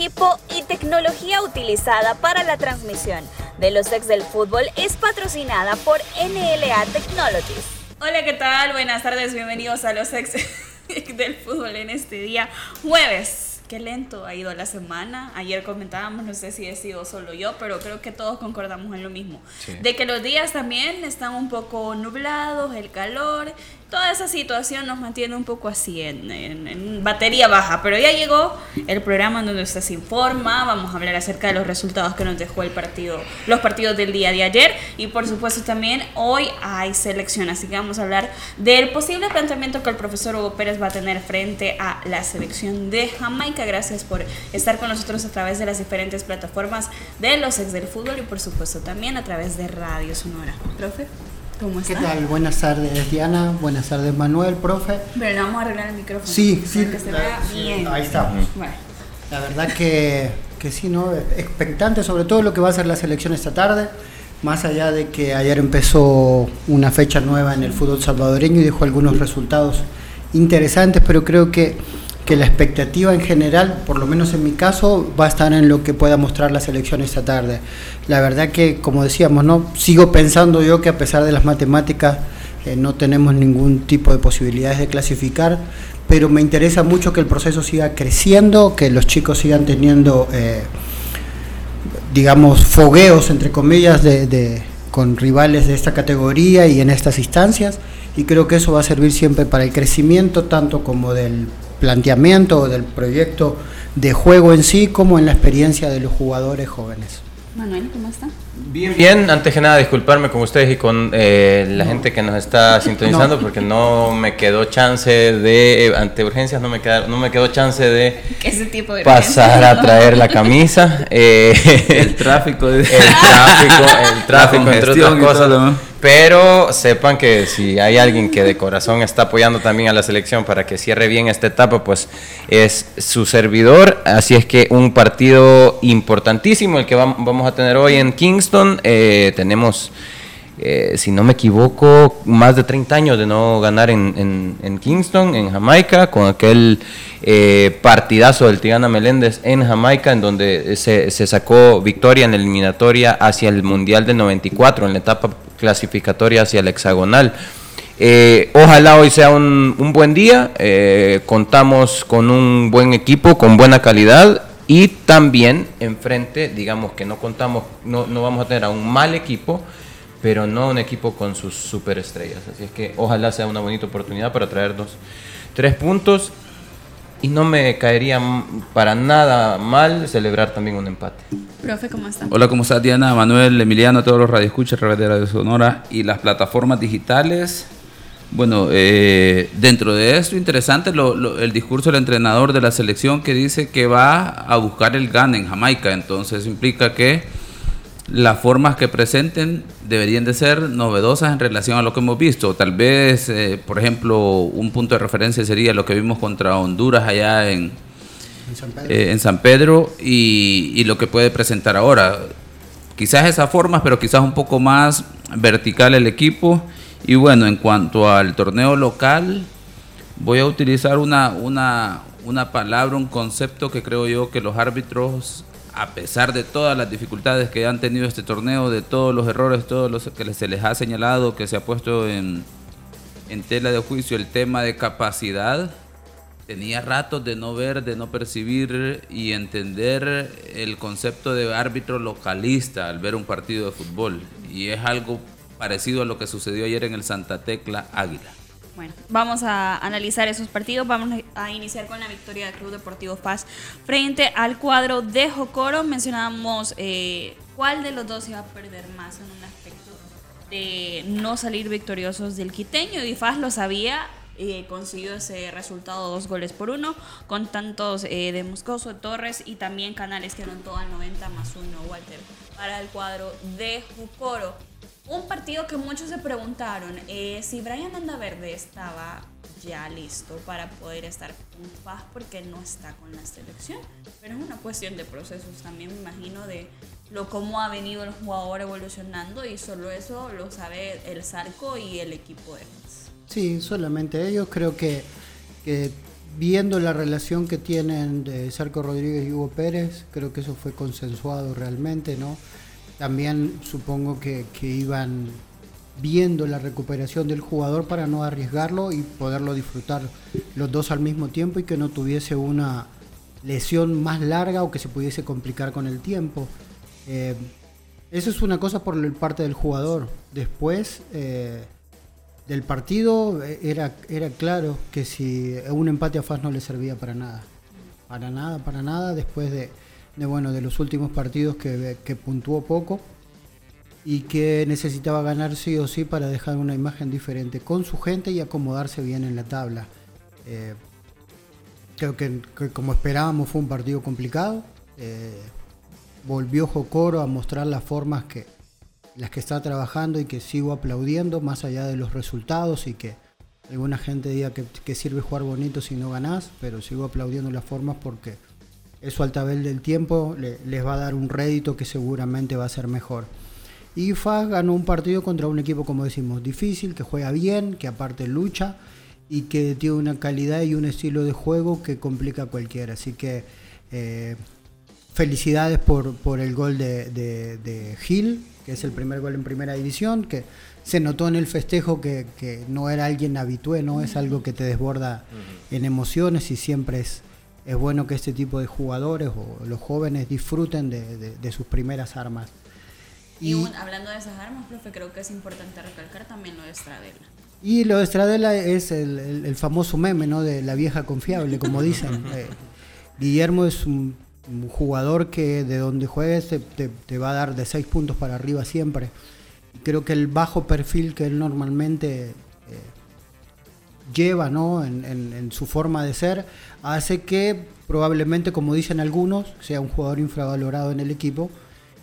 Equipo y tecnología utilizada para la transmisión de los ex del fútbol es patrocinada por NLA Technologies. Hola, ¿qué tal? Buenas tardes, bienvenidos a los ex del fútbol en este día jueves qué lento ha ido la semana. Ayer comentábamos, no sé si he sido solo yo, pero creo que todos concordamos en lo mismo. De que los días también están un poco nublados, el calor, toda esa situación nos mantiene un poco así en, batería baja, pero ya llegó el programa donde usted se informa, vamos a hablar acerca de los resultados que nos dejó el partido, los partidos del día de ayer y por supuesto también hoy hay selección, así que vamos a hablar del posible planteamiento que el profesor Hugo Pérez va a tener frente a la selección de Jamaica. Gracias por estar con nosotros a través de las diferentes plataformas de los ex del fútbol y por supuesto también a través de Radio Sonora. Profe. ¿Cómo está? ¿Qué tal? Buenas tardes, Diana. Buenas tardes, Manuel, profe. Pero le vamos a arreglar el micrófono. Sí, sí. Que se vea bien. Ahí está. Bueno. La verdad que, que sí, ¿no? Expectante sobre todo lo que va a ser la selección esta tarde. Más allá de que ayer empezó una fecha nueva en el fútbol salvadoreño y dejó algunos resultados interesantes, pero creo que que la expectativa en general, por lo menos en mi caso, va a estar en lo que pueda mostrar la selección esta tarde. La verdad que, como decíamos, no sigo pensando yo que a pesar de las matemáticas eh, no tenemos ningún tipo de posibilidades de clasificar, pero me interesa mucho que el proceso siga creciendo, que los chicos sigan teniendo, eh, digamos, fogueos, entre comillas, de, con rivales de esta categoría y en estas instancias, y creo que eso va a servir siempre para el crecimiento tanto como del planteamiento del proyecto de juego en sí como en la experiencia de los jugadores jóvenes. Manuel, ¿cómo está? Bien, bien. Antes que nada, disculparme con ustedes y con eh, la gente que nos está sintonizando porque no me quedó chance de, eh, ante urgencias, no me, quedó, no me quedó chance de, pasar a traer la camisa. Eh, el tráfico. El tráfico, el tráfico, entre otras cosas. Pero sepan que si hay alguien que de corazón está apoyando también a la selección para que cierre bien esta etapa, pues es su servidor. Así es que un partido importantísimo el que vamos a tener hoy en Eh, tenemos, eh, si no me equivoco, más de 30 años de no ganar en, Kingston, en Jamaica, con aquel eh, partidazo del Tigana Meléndez en Jamaica, en donde se, sacó victoria en la eliminatoria hacia el Mundial del 94, en la etapa clasificatoria hacia el hexagonal. Ojalá hoy sea un, buen día, contamos con un buen equipo, con buena calidad y también enfrente, digamos que no contamos, no, no vamos a tener a un mal equipo, pero no un equipo con sus superestrellas. Así es que ojalá sea una bonita oportunidad para traernos tres puntos y no me caería para nada mal celebrar también un empate. Profe, ¿cómo está? Hola, ¿cómo está Diana, Manuel, Emiliano, todos los radioescuchas, de Radio Sonora y las plataformas digitales? Bueno, eh, dentro de esto, interesante el discurso del entrenador de la selección que dice que va a buscar el GAN en Jamaica. Entonces implica que las formas que presenten deberían de ser novedosas en relación a lo que hemos visto. Tal vez, eh, por ejemplo, un punto de referencia sería lo que vimos contra Honduras allá en, en San Pedro, eh, y, y, lo que puede presentar ahora. Quizás esas formas, pero quizás un poco más vertical el equipo. Y bueno, en cuanto al torneo local, voy a utilizar una, una, una palabra, un concepto que creo yo que los árbitros a pesar de todas las dificultades que han tenido este torneo, de todos los errores, todos los que se les ha señalado, que se ha puesto en, tela de juicio el tema de capacidad, tenía ratos de no ver, de no percibir y entender el concepto de árbitro localista al ver un partido de fútbol. Y es algo parecido a lo que sucedió ayer en el Santa Tecla Águila. Bueno, vamos a analizar esos partidos. Vamos a iniciar con la victoria del Club Deportivo Paz frente al cuadro de Jocoro. Mencionábamos eh, cuál de los dos iba a perder más en un aspecto de no salir victoriosos del quiteño. Y Faz lo sabía eh, consiguió ese resultado, dos goles por uno, con tantos eh, de Moscoso, Torres y también Canales que anotó al 90 más uno, Walter, para el cuadro de Jucoro. Un partido que muchos se preguntaron eh, si Brian Andaverde estaba ya listo para poder estar con paz porque no está con la selección. Pero es una cuestión de procesos también, me imagino, de lo cómo ha venido el jugador evolucionando y solo eso lo sabe el Zarco y el equipo de Sí, solamente ellos. Creo que, viendo la relación que tienen de Sarco Rodríguez y Hugo Pérez, creo que eso fue consensuado realmente, ¿no? También supongo que, iban viendo la recuperación del jugador para no arriesgarlo y poderlo disfrutar los dos al mismo tiempo y que no tuviese una lesión más larga o que se pudiese complicar con el tiempo. Eh, eso es una cosa por parte del jugador. Después, eh, del partido eh, era, era claro que si un empate a FAS no le servía para nada. Para nada, para nada, después de, bueno, de los últimos partidos que, que puntuó poco y que necesitaba ganar sí o sí para dejar una imagen diferente con su gente y acomodarse bien en la tabla. Eh, creo que, como esperábamos fue un partido complicado. Eh, volvió Jocoro a mostrar las formas que, las que está trabajando y que sigo aplaudiendo más allá de los resultados y que alguna gente diga que, sirve jugar bonito si no ganás, pero sigo aplaudiendo las formas porque eso al tabel del tiempo les va a dar un rédito que seguramente va a ser mejor. Y FAS ganó un partido contra un equipo, como decimos, difícil, que juega bien, que aparte lucha y que tiene una calidad y un estilo de juego que complica a cualquiera. Así que eh, felicidades por, por, el gol de, de, de Gil, que es el primer gol en primera división, que se notó en el festejo que, no era alguien habitué, ¿no? Es algo que te desborda en emociones y siempre es, es bueno que este tipo de jugadores o los jóvenes disfruten de, sus primeras armas. Y, hablando de esas armas, profe, creo que es importante recalcar también lo de Estradela. Y lo de Estradela es el, famoso meme, ¿no? De la vieja confiable, como dicen. Eh, Guillermo es un un jugador que de donde juegues te, va a dar de 6 puntos para arriba siempre. Creo que el bajo perfil que él normalmente lleva ¿no? En, su forma de ser hace que probablemente, como dicen algunos, sea un jugador infravalorado en el equipo.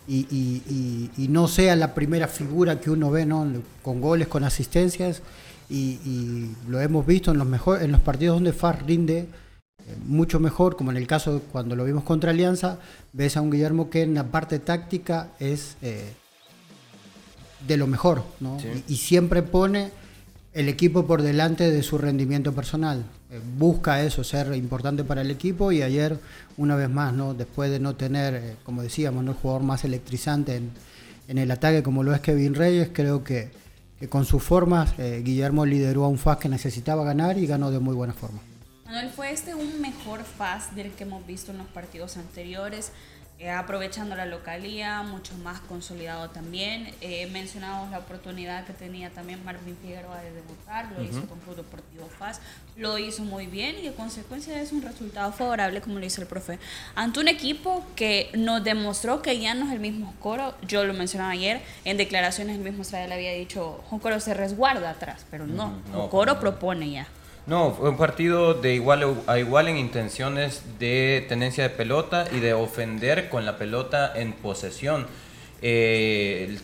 Y, no sea la primera figura que uno ve ¿no? con goles, con asistencias y, lo hemos visto en los, mejor, en los partidos donde Far rinde mucho mejor, como en el caso cuando lo vimos contra Alianza, ves a un Guillermo que en la parte táctica es eh, de lo mejor, ¿no? Y, siempre pone el equipo por delante de su rendimiento personal. Eh, busca eso, ser importante para el equipo y ayer, una vez más, ¿no? después de no tener, eh, como decíamos, ¿no? el jugador más electrizante en, el ataque como lo es Kevin Reyes, creo que, con sus formas Guillermo lideró a un FAS que necesitaba ganar y ganó de muy buena forma. Manuel, ¿fue este un mejor fast del que hemos visto en los partidos anteriores? Eh, aprovechando la localía, mucho más consolidado también. Eh, mencionamos la oportunidad que tenía también Marvin Figueroa de debutar, lo hizo con Club Deportivo FAS, lo hizo muy bien y en consecuencia es un resultado favorable, como lo dice el profe, ante un equipo que nos demostró que ya no es el mismo coro. Yo lo mencionaba ayer, en declaraciones el mismo Stradel había dicho, coro se resguarda atrás, pero no, uh coro propone ya. No, fue un partido de igual a igual en intenciones de tenencia de pelota y de ofender con la pelota en posesión. Eh,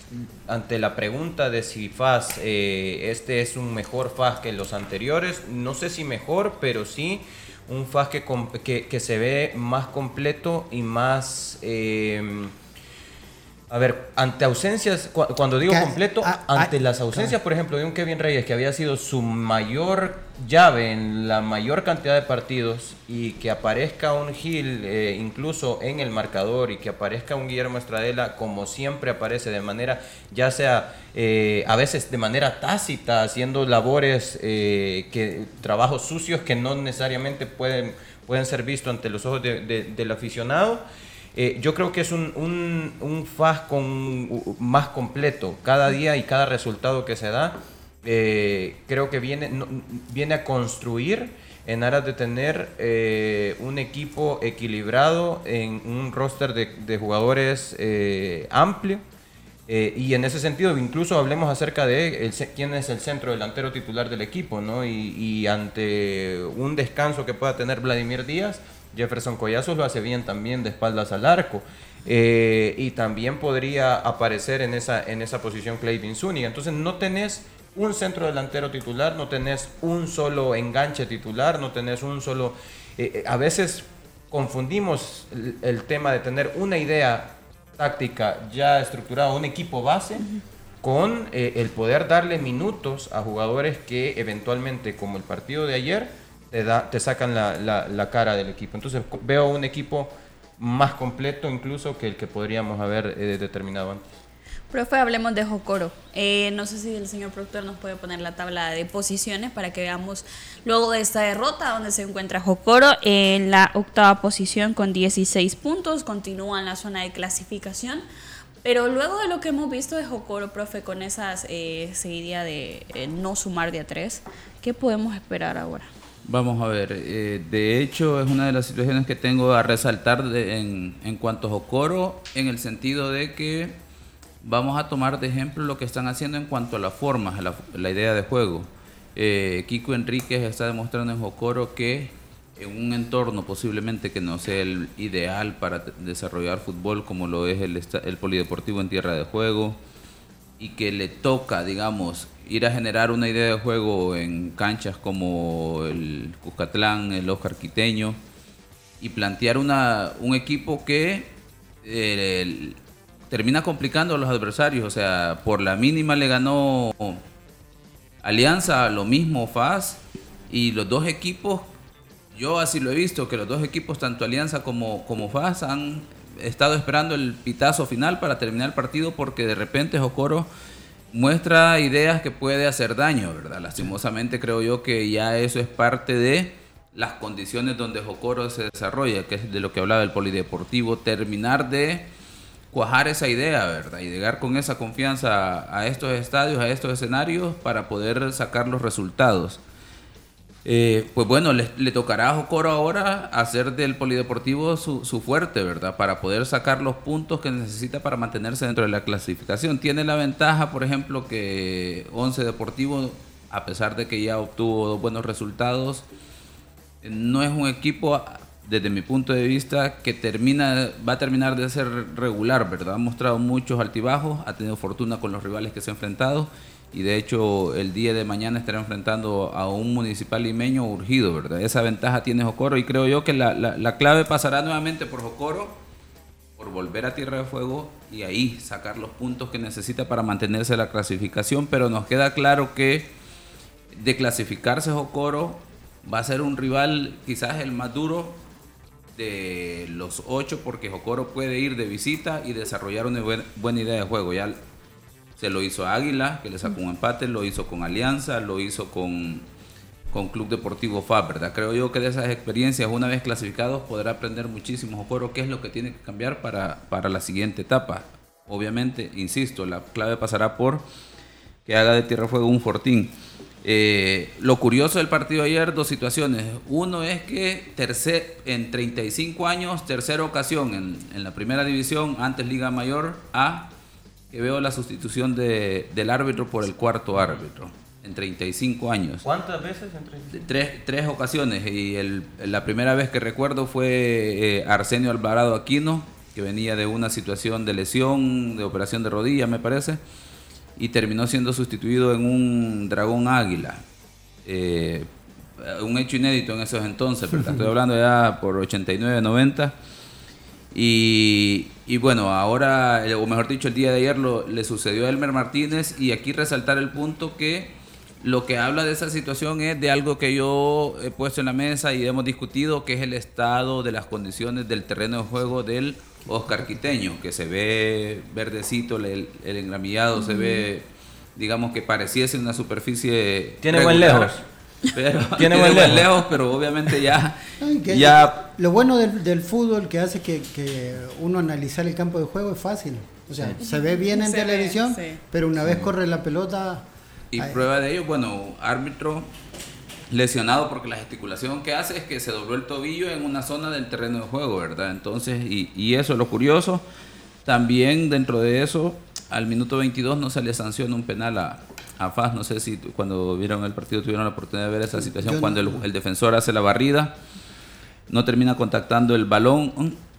ante la pregunta de si FAS eh, este es un mejor FAS que los anteriores, no sé si mejor, pero sí un FAS que, que, se ve más completo y más... Eh, a ver, ante ausencias, cuando digo completo, ante las ausencias, por ejemplo, de un Kevin Reyes que había sido su mayor llave en la mayor cantidad de partidos y que aparezca un Gil eh, incluso en el marcador y que aparezca un Guillermo Estradela como siempre aparece de manera, ya sea eh, a veces de manera tácita, haciendo labores, eh, que trabajos sucios que no necesariamente pueden, pueden ser vistos ante los ojos del aficionado. Eh, yo creo que es un, un, un FAS con, más completo. Cada día y cada resultado que se da, eh, creo que viene, viene a construir en aras de tener eh, un equipo equilibrado en un roster de, de jugadores amplio Eh, y en ese sentido, incluso hablemos acerca de quién es el centro delantero titular del equipo, ¿no? Y, ante un descanso que pueda tener Vladimir Díaz, Jefferson Collazos lo hace bien también de espaldas al arco. Eh, y también podría aparecer en esa, en esa posición Clayton Zuniga. Entonces no tenés un centro delantero titular, no tenés un solo enganche titular, no tenés un solo... Eh, a veces confundimos el tema de tener una idea táctica ya estructurada, un equipo base, con eh, el poder darle minutos a jugadores que eventualmente, como el partido de ayer, te, da, te sacan la, cara del equipo. Entonces veo un equipo más completo incluso que el que podríamos haber eh, determinado antes. Profe, hablemos de Jocoro. Eh, no sé si el señor productor nos puede poner la tabla de posiciones para que veamos luego de esta derrota donde se encuentra Jocoro en la octava posición con 16 puntos, continúa en la zona de clasificación. Pero luego de lo que hemos visto de Jocoro, profe, con esas eh, de eh, no sumar de a tres, ¿qué podemos esperar ahora? Vamos a ver, eh, de hecho es una de las situaciones que tengo a resaltar en, en cuanto a Jocoro, en el sentido de que Vamos a tomar de ejemplo lo que están haciendo en cuanto a las formas, la, la idea de juego. Eh, Kiko Enríquez está demostrando en Jocoro que en un entorno posiblemente que no sea el ideal para desarrollar fútbol como lo es el, el polideportivo en tierra de juego y que le toca, digamos, ir a generar una idea de juego en canchas como el Cuscatlán, el Oscar Quiteño y plantear una, un equipo que eh, termina complicando a los adversarios. O sea, por la mínima le ganó Alianza, lo mismo FAS. Y los dos equipos, yo así lo he visto, que los dos equipos, tanto Alianza como, como FAS, han estado esperando el pitazo final para terminar el partido porque de repente Jocoro muestra ideas que puede hacer daño, ¿verdad? Lastimosamente creo yo que ya eso es parte de las condiciones donde Jocoro se desarrolla, que es de lo que hablaba el polideportivo, terminar de cuajar esa idea, ¿verdad? Y llegar con esa confianza a estos estadios, a estos escenarios, para poder sacar los resultados. Eh, pues bueno, le, tocará a Jocoro ahora hacer del polideportivo su, su, fuerte, ¿verdad? Para poder sacar los puntos que necesita para mantenerse dentro de la clasificación. Tiene la ventaja, por ejemplo, que Once Deportivo, a pesar de que ya obtuvo buenos resultados, no es un equipo desde mi punto de vista, que termina, va a terminar de ser regular, ¿verdad? Ha mostrado muchos altibajos, ha tenido fortuna con los rivales que se ha enfrentado y de hecho el día de mañana estará enfrentando a un municipal limeño urgido, ¿verdad? Esa ventaja tiene Jocoro y creo yo que la, la clave pasará nuevamente por Jocoro, por volver a Tierra de Fuego y ahí sacar los puntos que necesita para mantenerse la clasificación, pero nos queda claro que de clasificarse Jocoro va a ser un rival quizás el más duro de los ocho porque Jocoro puede ir de visita y desarrollar una buena, idea de juego. Ya se lo hizo a Águila, que le sacó un empate, lo hizo con Alianza, lo hizo con, con Club Deportivo FAB, ¿verdad? Creo yo que de esas experiencias, una vez clasificados, podrá aprender muchísimo Jocoro qué es lo que tiene que cambiar para, para la siguiente etapa. Obviamente, insisto, la clave pasará por que haga de Tierra Fuego un fortín. Eh, lo curioso del partido ayer, dos situaciones. Uno es que tercer, en 35 años, tercera ocasión en, la primera división, antes Liga Mayor A, que veo la sustitución de, del árbitro por el cuarto árbitro. En 35 años. ¿Cuántas veces? En tres, tres ocasiones. Y la primera vez que recuerdo fue eh, Arsenio Alvarado Aquino, que venía de una situación de lesión, de operación de rodilla, me parece y terminó siendo sustituido en un dragón águila. Eh, un hecho inédito en esos entonces, pero estoy hablando ya por 89, 90. Y, y, bueno, ahora, o mejor dicho, el día de ayer lo, le sucedió a Elmer Martínez y aquí resaltar el punto que lo que habla de esa situación es de algo que yo he puesto en la mesa y hemos discutido, que es el estado de las condiciones del terreno de juego del Oscar Quiteño, que se ve verdecito, el, el engramillado se ve, digamos que pareciese una superficie. Tiene buen lejos. Pero, tiene, buen lejos. pero obviamente ya. ya lo bueno del, fútbol que hace que, uno analizar el campo de juego es fácil. O sea, se ve bien en televisión, pero una vez corre la pelota. Y prueba de ello, bueno, árbitro lesionado porque la gesticulación que hace es que se dobló el tobillo en una zona del terreno de juego, ¿verdad? Entonces, y, y eso es lo curioso. También dentro de eso, al minuto 22 no se le sanciona un penal a, a Faz. No sé si cuando vieron el partido tuvieron la oportunidad de ver esa situación. cuando el, defensor hace la barrida, no termina contactando el balón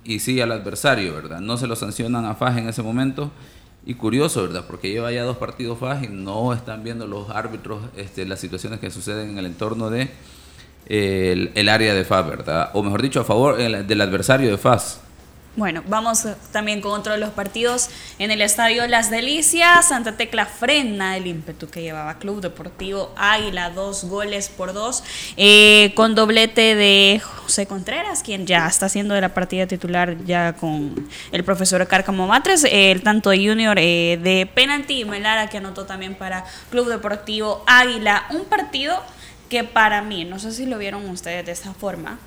y sigue al adversario, ¿verdad? No se lo sancionan a Faz en ese momento. Y curioso, ¿verdad? Porque lleva ya dos partidos Faz y no están viendo los árbitros este, las situaciones que suceden en el entorno de el, área de Faz, ¿verdad? O mejor dicho, a favor del adversario de Faz. Bueno, vamos eh, también con otro de los partidos en el estadio Las Delicias. Santa Tecla frena el ímpetu que llevaba Club Deportivo Águila, dos goles por dos, eh, con doblete de José Contreras, quien ya está haciendo de la partida titular ya con el profesor Cárcamo Matres, el tanto de Junior eh, de penalti y Melara que anotó también para Club Deportivo Águila. Un partido que para mí, no sé si lo vieron ustedes de esa forma,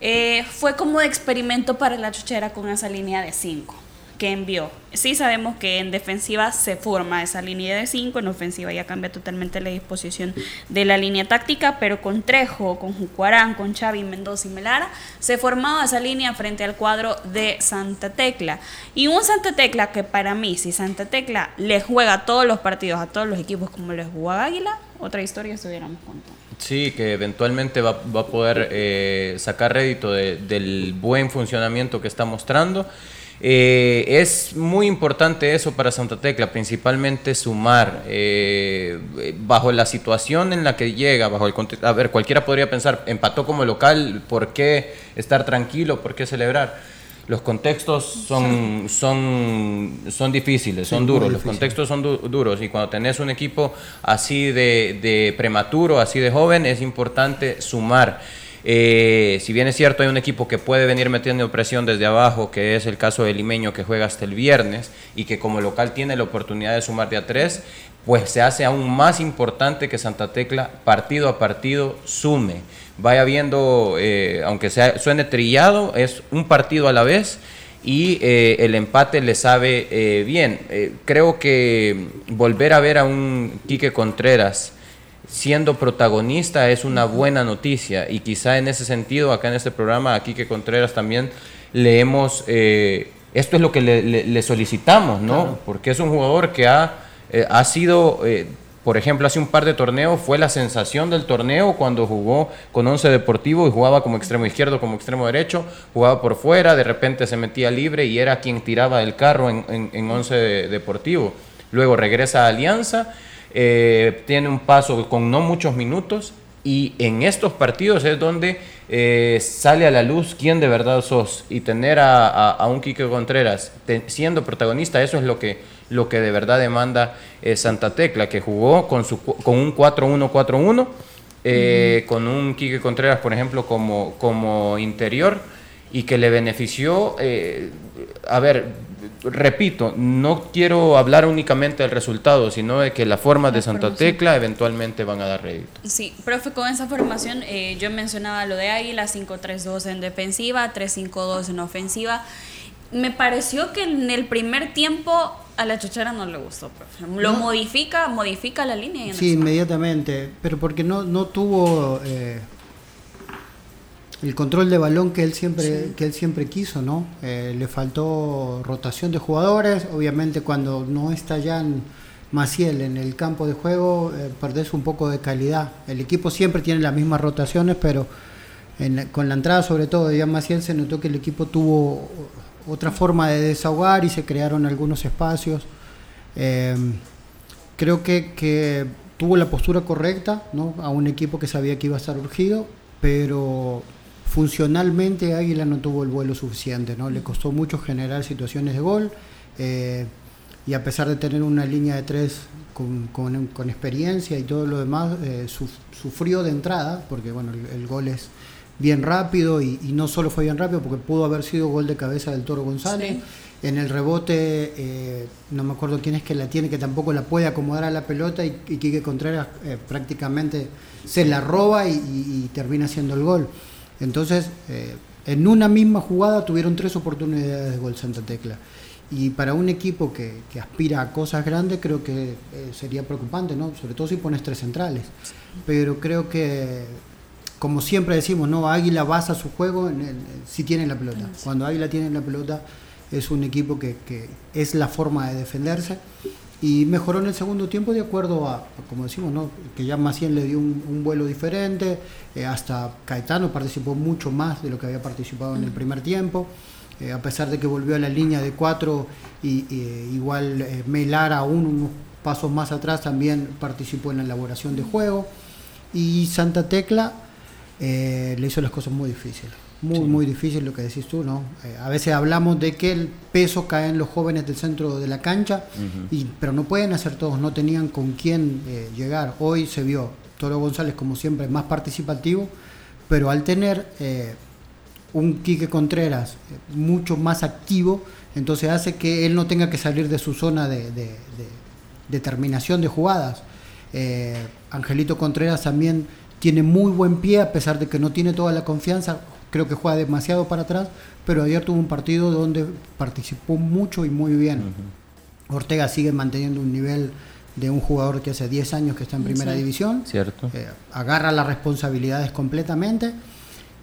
eh, fue como de experimento para la chuchera con esa línea de 5 que envió. Sí sabemos que en defensiva se forma esa línea de 5, en ofensiva ya cambia totalmente la disposición de la línea táctica, pero con Trejo, con Jucuarán, con Xavi, Mendoza y Melara, se formaba esa línea frente al cuadro de Santa Tecla. Y un Santa Tecla que para mí, si Santa Tecla le juega todos los partidos a todos los equipos como les jugaba Águila, otra historia estuviéramos contando. Sí, que eventualmente va, a poder eh, sacar rédito del buen funcionamiento que está mostrando. Eh, es muy importante eso para Santa Tecla, principalmente sumar eh, bajo la situación en la que llega, bajo el A ver, cualquiera podría pensar, empató como local, ¿por qué estar tranquilo? ¿Por qué celebrar? Los contextos son, son, son difíciles, son duros, los contextos son duros y cuando tenés un equipo así de, de prematuro, así de joven, es importante sumar. Eh, si bien es cierto, hay un equipo que puede venir metiendo presión desde abajo, que es el caso del Limeño que juega hasta el viernes y que como local tiene la oportunidad de sumar de a tres, pues se hace aún más importante que Santa Tecla partido a partido sume. Vaya viendo, eh, aunque sea, suene trillado, es un partido a la vez y eh, el empate le sabe bien. creo que volver a ver a un Quique Contreras siendo protagonista es una buena noticia y quizá en ese sentido acá en este programa aquí que Contreras también leemos eh, esto es lo que le, solicitamos no porque es un jugador que ha, eh, ha sido eh, por ejemplo, hace un par de torneos fue la sensación del torneo cuando jugó con Once Deportivo y jugaba como extremo izquierdo, como extremo derecho, jugaba por fuera, de repente se metía libre y era quien tiraba el carro en, en Once Deportivo. Luego regresa a Alianza eh, tiene un paso con no muchos minutos y en estos partidos es donde eh, sale a la luz quién de verdad sos y tener a, un Quique Contreras siendo protagonista, eso es lo que, lo que de verdad demanda eh, Santa Tecla, que jugó con, su, con un 4-1-4-1, con un Quique Contreras, por ejemplo, como, como interior y que le benefició, a ver, repito, no quiero hablar únicamente del resultado, sino de que la forma de Santa Tecla eventualmente van a dar rédito. Sí, profe, con esa formación eh, yo mencionaba lo de Águila, 5-3-2 en defensiva, 3-5-2 en ofensiva. Me pareció que en el primer tiempo a la chochera no le gustó, profe. Lo modifica, modifica la línea. sí, inmediatamente, pero porque no, no tuvo... Eh, el control de balón que él siempre, que él siempre quiso, ¿no? Eh, le faltó rotación de jugadores, obviamente cuando no está ya Maciel en el campo de juego, eh, perdés un poco de calidad. El equipo siempre tiene las mismas rotaciones, pero con la entrada sobre todo de Jan Maciel se notó que el equipo tuvo otra forma de desahogar y se crearon algunos espacios. Eh, creo que, que tuvo la postura correcta, ¿no? A un equipo que sabía que iba a estar urgido, pero funcionalmente Águila no tuvo el vuelo suficiente, ¿no? Le costó mucho generar situaciones de gol eh, y a pesar de tener una línea de tres con, experiencia y todo lo demás, eh, sufrió de entrada, porque bueno, el, gol es bien rápido y, no solo fue bien rápido, porque pudo haber sido gol de cabeza del Toro González. En el rebote, eh, no me acuerdo quién es que la tiene, que tampoco la puede acomodar a la pelota y, y Quique Contreras prácticamente se la roba y termina haciendo el gol. Entonces, eh, en una misma jugada tuvieron tres oportunidades de gol Santa Tecla. Y para un equipo que, aspira a cosas grandes, creo que eh, sería preocupante, ¿no? Sobre todo si pones tres centrales. Pero creo que, como siempre decimos, ¿no? Águila basa su juego en si tiene la pelota. Cuando Águila tiene la pelota, es un equipo que, que es la forma de defenderse y mejoró en el segundo tiempo de acuerdo a, como decimos, ¿no? que ya Maciel le dio un, vuelo diferente, eh, hasta Caetano participó mucho más de lo que había participado en el primer tiempo, eh, a pesar de que volvió a la línea de cuatro, y, igual eh, Melara aún unos pasos más atrás también participó en la elaboración de juego, y Santa Tecla le hizo las cosas muy difíciles muy, muy difícil lo que decís tú, ¿no? Eh, a veces hablamos de que el peso cae en los jóvenes del centro de la cancha, y, pero no pueden hacer todos, no tenían con quién eh, llegar. Hoy se vio Toro González, como siempre, más participativo, pero al tener eh, un Quique Contreras mucho más activo, entonces hace que él no tenga que salir de su zona de, de terminación de jugadas. Angelito Contreras también tiene muy buen pie, a pesar de que no tiene toda la confianza, creo que juega demasiado para atrás, pero ayer tuvo un partido donde participó mucho y muy bien. Ortega sigue manteniendo un nivel de un jugador que hace 10 años que está en primera división. Cierto. Eh, agarra las responsabilidades completamente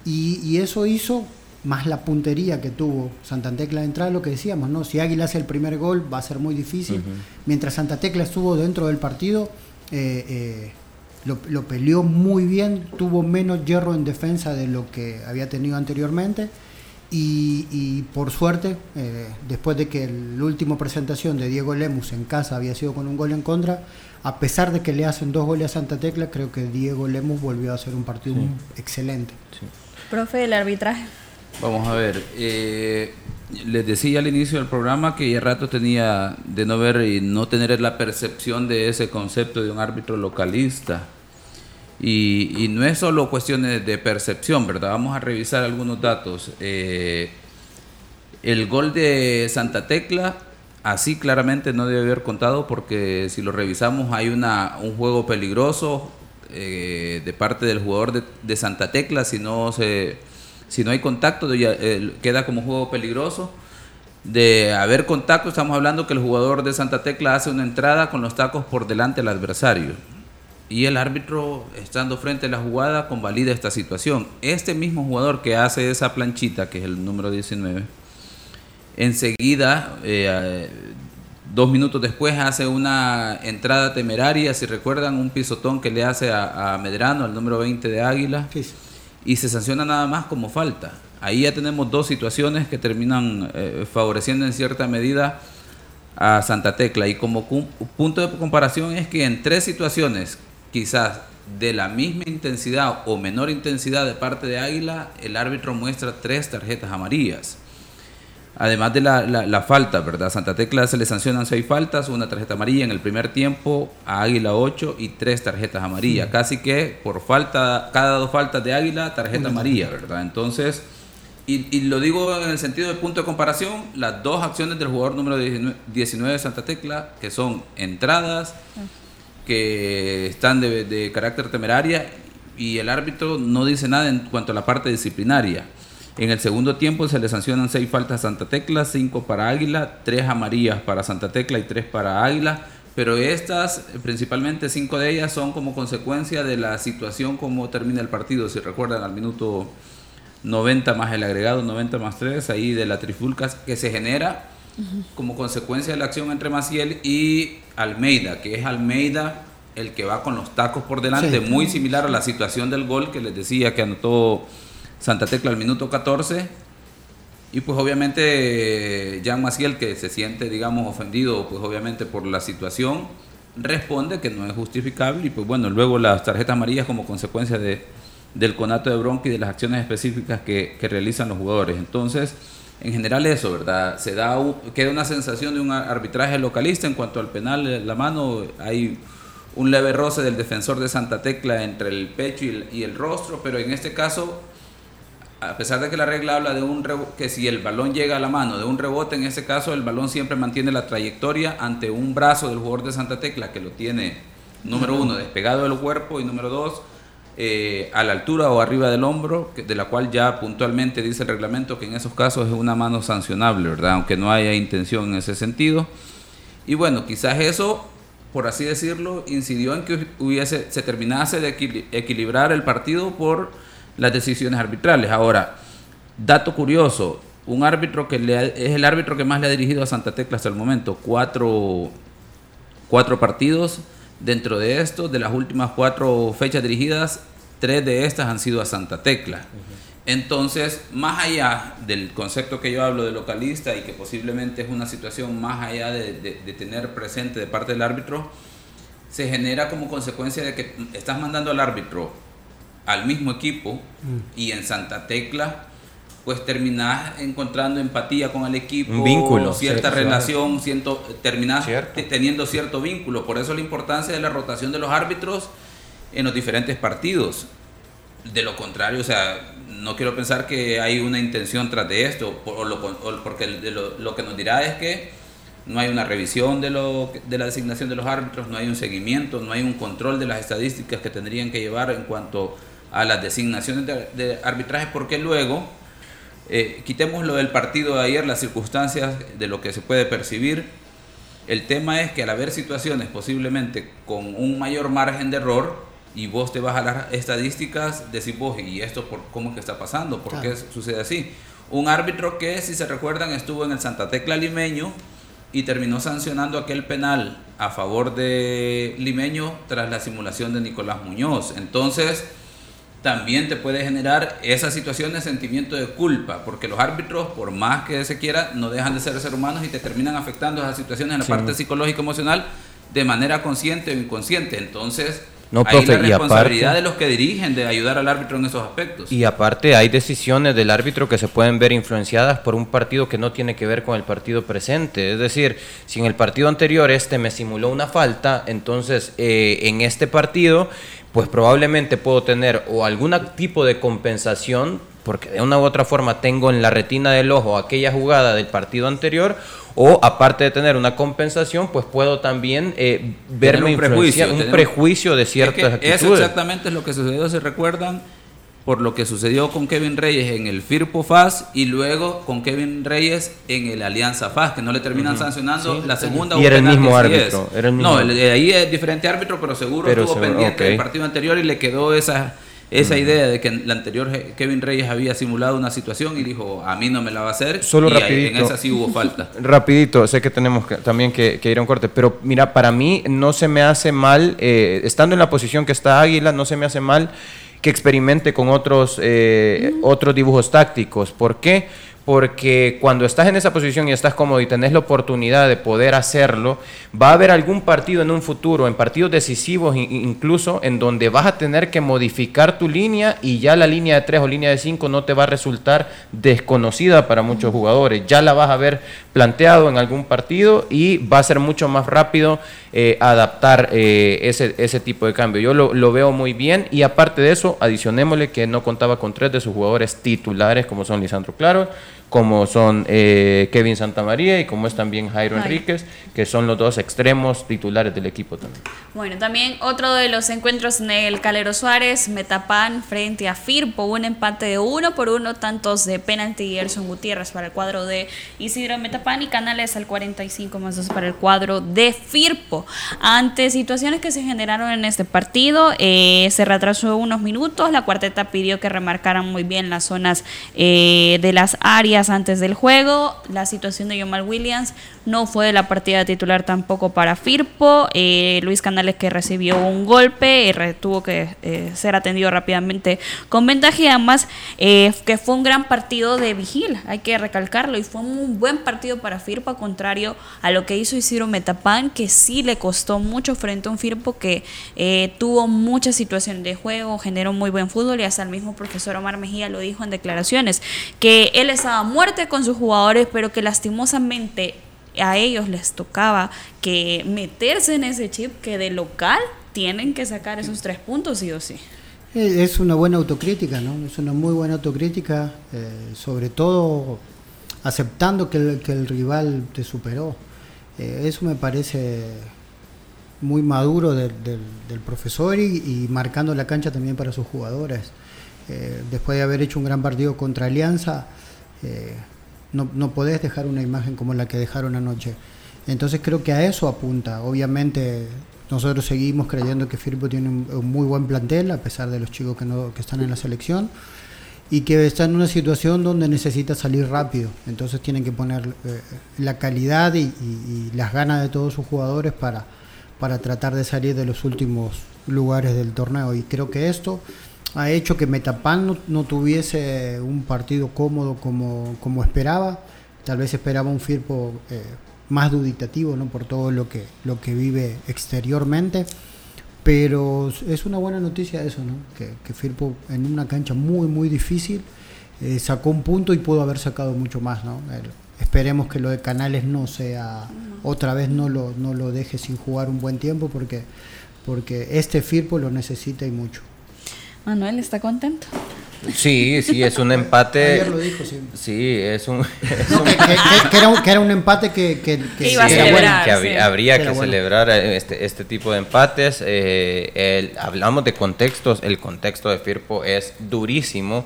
y, eso hizo más la puntería que tuvo Santa Tecla de entrada, lo que decíamos, ¿no? Si Águila hace el primer gol va a ser muy difícil. Mientras Santa Tecla estuvo dentro del partido, eh, eh, lo, peleó muy bien, tuvo menos hierro en defensa de lo que había tenido anteriormente. Y, por suerte, eh, después de que la última presentación de Diego Lemus en casa había sido con un gol en contra, a pesar de que le hacen dos goles a Santa Tecla, creo que Diego Lemus volvió a hacer un partido excelente. Profe, el arbitraje. Vamos a ver, eh, les decía al inicio del programa que ya rato tenía de no ver y no tener la percepción de ese concepto de un árbitro localista. Y, no es solo cuestiones de percepción, ¿verdad? Vamos a revisar algunos datos. Eh, el gol de Santa Tecla, así claramente no debe haber contado porque si lo revisamos hay una, un juego peligroso eh, de parte del jugador de, Santa Tecla, si no, se, si no hay contacto eh, queda como juego peligroso. De haber contacto, estamos hablando que el jugador de Santa Tecla hace una entrada con los tacos por delante del adversario y el árbitro, estando frente a la jugada, convalida esta situación. Este mismo jugador que hace esa planchita, que es el número 19, enseguida, eh, dos minutos después, hace una entrada temeraria, si recuerdan, un pisotón que le hace a, Medrano, el número 20 de Águila, y se sanciona nada más como falta. Ahí ya tenemos dos situaciones que terminan eh, favoreciendo en cierta medida a Santa Tecla. Y como punto de comparación es que en tres situaciones quizás de la misma intensidad o menor intensidad de parte de Águila, el árbitro muestra tres tarjetas amarillas. Además de la, falta, ¿verdad? Santa Tecla se le sancionan seis faltas, una tarjeta amarilla en el primer tiempo, a Águila ocho y tres tarjetas amarillas. Casi que por falta, cada dos faltas de Águila, tarjeta amarilla, ¿verdad? Entonces, y, lo digo en el sentido de punto de comparación, las dos acciones del jugador número 19 de Santa Tecla, que son entradas, que están de, carácter temeraria y el árbitro no dice nada en cuanto a la parte disciplinaria. En el segundo tiempo se le sancionan seis faltas a Santa Tecla, cinco para Águila, tres amarillas para Santa Tecla y tres para Águila. Pero estas, principalmente cinco de ellas, son como consecuencia de la situación como termina el partido. Si recuerdan, al minuto 90 más el agregado, 90 más 3, ahí de la trifulca que se genera como consecuencia de la acción entre Maciel y Almeida, que es Almeida el que va con los tacos por delante, muy similar a la situación del gol que les decía que anotó Santa Tecla al minuto 14. Y pues obviamente Jean Maciel, que se siente, digamos, ofendido, pues obviamente por la situación, responde que no es justificable y pues bueno, luego las tarjetas amarillas como consecuencia de, del conato de bronca y de las acciones específicas que, realizan los jugadores. Entonces, en general eso, ¿verdad? Se da queda una sensación de un arbitraje localista en cuanto al penal, la mano, hay un leve roce del defensor de Santa Tecla entre el pecho y el, rostro, pero en este caso, a pesar de que la regla habla de un que si el balón llega a la mano de un rebote, en este caso el balón siempre mantiene la trayectoria ante un brazo del jugador de Santa Tecla que lo tiene, número uno, despegado del cuerpo y número dos, eh, a la altura o arriba del hombro, de la cual ya puntualmente dice el reglamento que en esos casos es una mano sancionable, ¿verdad? Aunque no haya intención en ese sentido. Y bueno, quizás eso, por así decirlo, incidió en que hubiese, se terminase de equilibrar el partido por las decisiones arbitrales. Ahora, dato curioso, un árbitro que es el árbitro que más le ha dirigido a Santa Tecla hasta el momento. Cuatro, cuatro partidos. Dentro de esto, de las últimas cuatro fechas dirigidas, tres de estas han sido a Santa Tecla. Entonces, más allá del concepto que yo hablo de localista y que posiblemente es una situación más allá de, tener presente de parte del árbitro, se genera como consecuencia de que estás mandando al árbitro al mismo equipo mm. y en Santa Tecla pues terminás encontrando empatía con el equipo, un vínculo, cierta relación, siento, terminás teniendo cierto vínculo. Por eso la importancia de la rotación de los árbitros en los diferentes partidos. De lo contrario, o sea, no quiero pensar que hay una intención tras de esto, porque lo, que nos dirá es que no hay una revisión de, lo, de la designación de los árbitros, no hay un seguimiento, no hay un control de las estadísticas que tendrían que llevar en cuanto a las designaciones de, de arbitraje, porque luego eh, quitemos lo del partido de ayer, las circunstancias de lo que se puede percibir. El tema es que al haber situaciones posiblemente con un mayor margen de error y vos te vas a las estadísticas, decís vos, ¿y esto por, cómo es que está pasando? ¿Por qué sucede así? Un árbitro que, si se recuerdan, estuvo en el Santa Tecla Limeño y terminó sancionando aquel penal a favor de Limeño tras la simulación de Nicolás Muñoz. Entonces, también te puede generar esa situación de sentimiento de culpa, porque los árbitros, por más que se quiera, no dejan de ser seres humanos y te terminan afectando esas situaciones en la parte psicológica emocional de manera consciente o inconsciente. Entonces, no, hay la responsabilidad de los que dirigen de ayudar al árbitro en esos aspectos. Y aparte hay decisiones del árbitro que se pueden ver influenciadas por un partido que no tiene que ver con el partido presente. Es decir, si en el partido anterior este me simuló una falta, entonces eh, en este partido pues probablemente puedo tener o algún tipo de compensación, porque de una u otra forma tengo en la retina del ojo aquella jugada del partido anterior, o aparte de tener una compensación, pues puedo también eh, verme un prejuicio, un prejuicio de ciertas actitudes. Eso exactamente es lo que sucedió, se recuerdan por lo que sucedió con Kevin Reyes en el Firpo FAS y luego con Kevin Reyes en el Alianza FAS, que no le terminan sancionando la segunda. Y era el mismo árbitro. No, ahí es diferente árbitro, pero seguro estuvo pendiente del partido anterior y le quedó esa esa idea de que el anterior Kevin Reyes había simulado una situación y dijo, a mí no me la va a hacer. Solo y rapidito. En esa sí hubo falta. rapidito, sé que tenemos también que, ir a un corte, pero mira, para mí no se me hace mal, eh, estando en la posición que está Águila, no se me hace mal que experimente con otros, eh, otros dibujos tácticos. ¿Por qué? Porque cuando estás en esa posición y estás cómodo y tenés la oportunidad de poder hacerlo, va a haber algún partido en un futuro, en partidos decisivos incluso, en donde vas a tener que modificar tu línea y ya la línea de 3 o línea de 5 no te va a resultar desconocida para muchos jugadores. Ya la vas a ver planteado en algún partido y va a ser mucho más rápido eh, adaptar eh, ese, ese tipo de cambio. Yo lo, lo veo muy bien y aparte de eso, adicionémosle que no contaba con tres de sus jugadores titulares como son Lisandro Claro, como son eh, Kevin Santamaría y como es también Jairo Enríquez, que son los dos extremos titulares del equipo también. Bueno, también otro de los encuentros en el Calero Suárez, Metapan frente a Firpo, un empate de uno por uno, tantos de penalti y Erson Gutiérrez para el cuadro de Isidro Metapan y Canales al 45 más 2 para el cuadro de Firpo. Ante situaciones que se generaron en este partido, eh, se retrasó unos minutos, la cuarteta pidió que remarcaran muy bien las zonas eh, de las áreas antes del juego. La situación de Yomal Williams no fue la partida titular tampoco para Firpo. Eh, Luis Canales que recibió un golpe, y tuvo que eh, ser atendido rápidamente con ventaja y además eh, que fue un gran partido de Vigil, hay que recalcarlo, y fue un buen partido para Firpo, contrario a lo que hizo Isidro Metapan, que sí le costó mucho frente a un Firpo que tuvo muchas situaciones de juego, generó muy buen fútbol y hasta el mismo profesor Omar Mejía lo dijo en declaraciones, que él estaba muerte con sus jugadores, pero que lastimosamente a ellos les tocaba que meterse en ese chip que de local tienen que sacar esos tres puntos sí o sí. Eh, es una buena autocrítica, ¿no? Es una muy buena autocrítica, eh, sobre todo aceptando que el, rival te superó. Eh, eso me parece muy maduro del, profesor y, marcando la cancha también para sus jugadores. después de haber hecho un gran partido contra Alianza, eh, no, no podés dejar una imagen como la que dejaron anoche. Entonces creo que a eso apunta. Obviamente nosotros seguimos creyendo que Firpo tiene un, muy buen plantel, a pesar de los chicos que, no, que están en la selección. y que está en una situación donde necesita salir rápido. Entonces tienen que poner eh, la calidad y, las ganas de todos sus jugadores para, para tratar de salir de los últimos lugares del torneo. Y creo que esto ha hecho que Metapan no, tuviese un partido cómodo como, como, esperaba. Tal vez esperaba un Firpo eh, más duditativo ¿no? por todo lo que, lo que vive exteriormente. Pero es una buena noticia eso, ¿no? que, Firpo en una cancha muy, muy difícil eh, sacó un punto y pudo haber sacado mucho más. ¿no? esperemos que lo de Canales no sea, otra vez no lo, no lo deje sin jugar un buen tiempo porque, porque este Firpo lo necesita y mucho. Manuel está contento. Sí, sí, es un empate. Ayer lo dijo, sí. Sí, es un. que, era un empate que, que, habría que celebrar este, este tipo de empates. Eh, hablamos de contextos, el contexto de Firpo es durísimo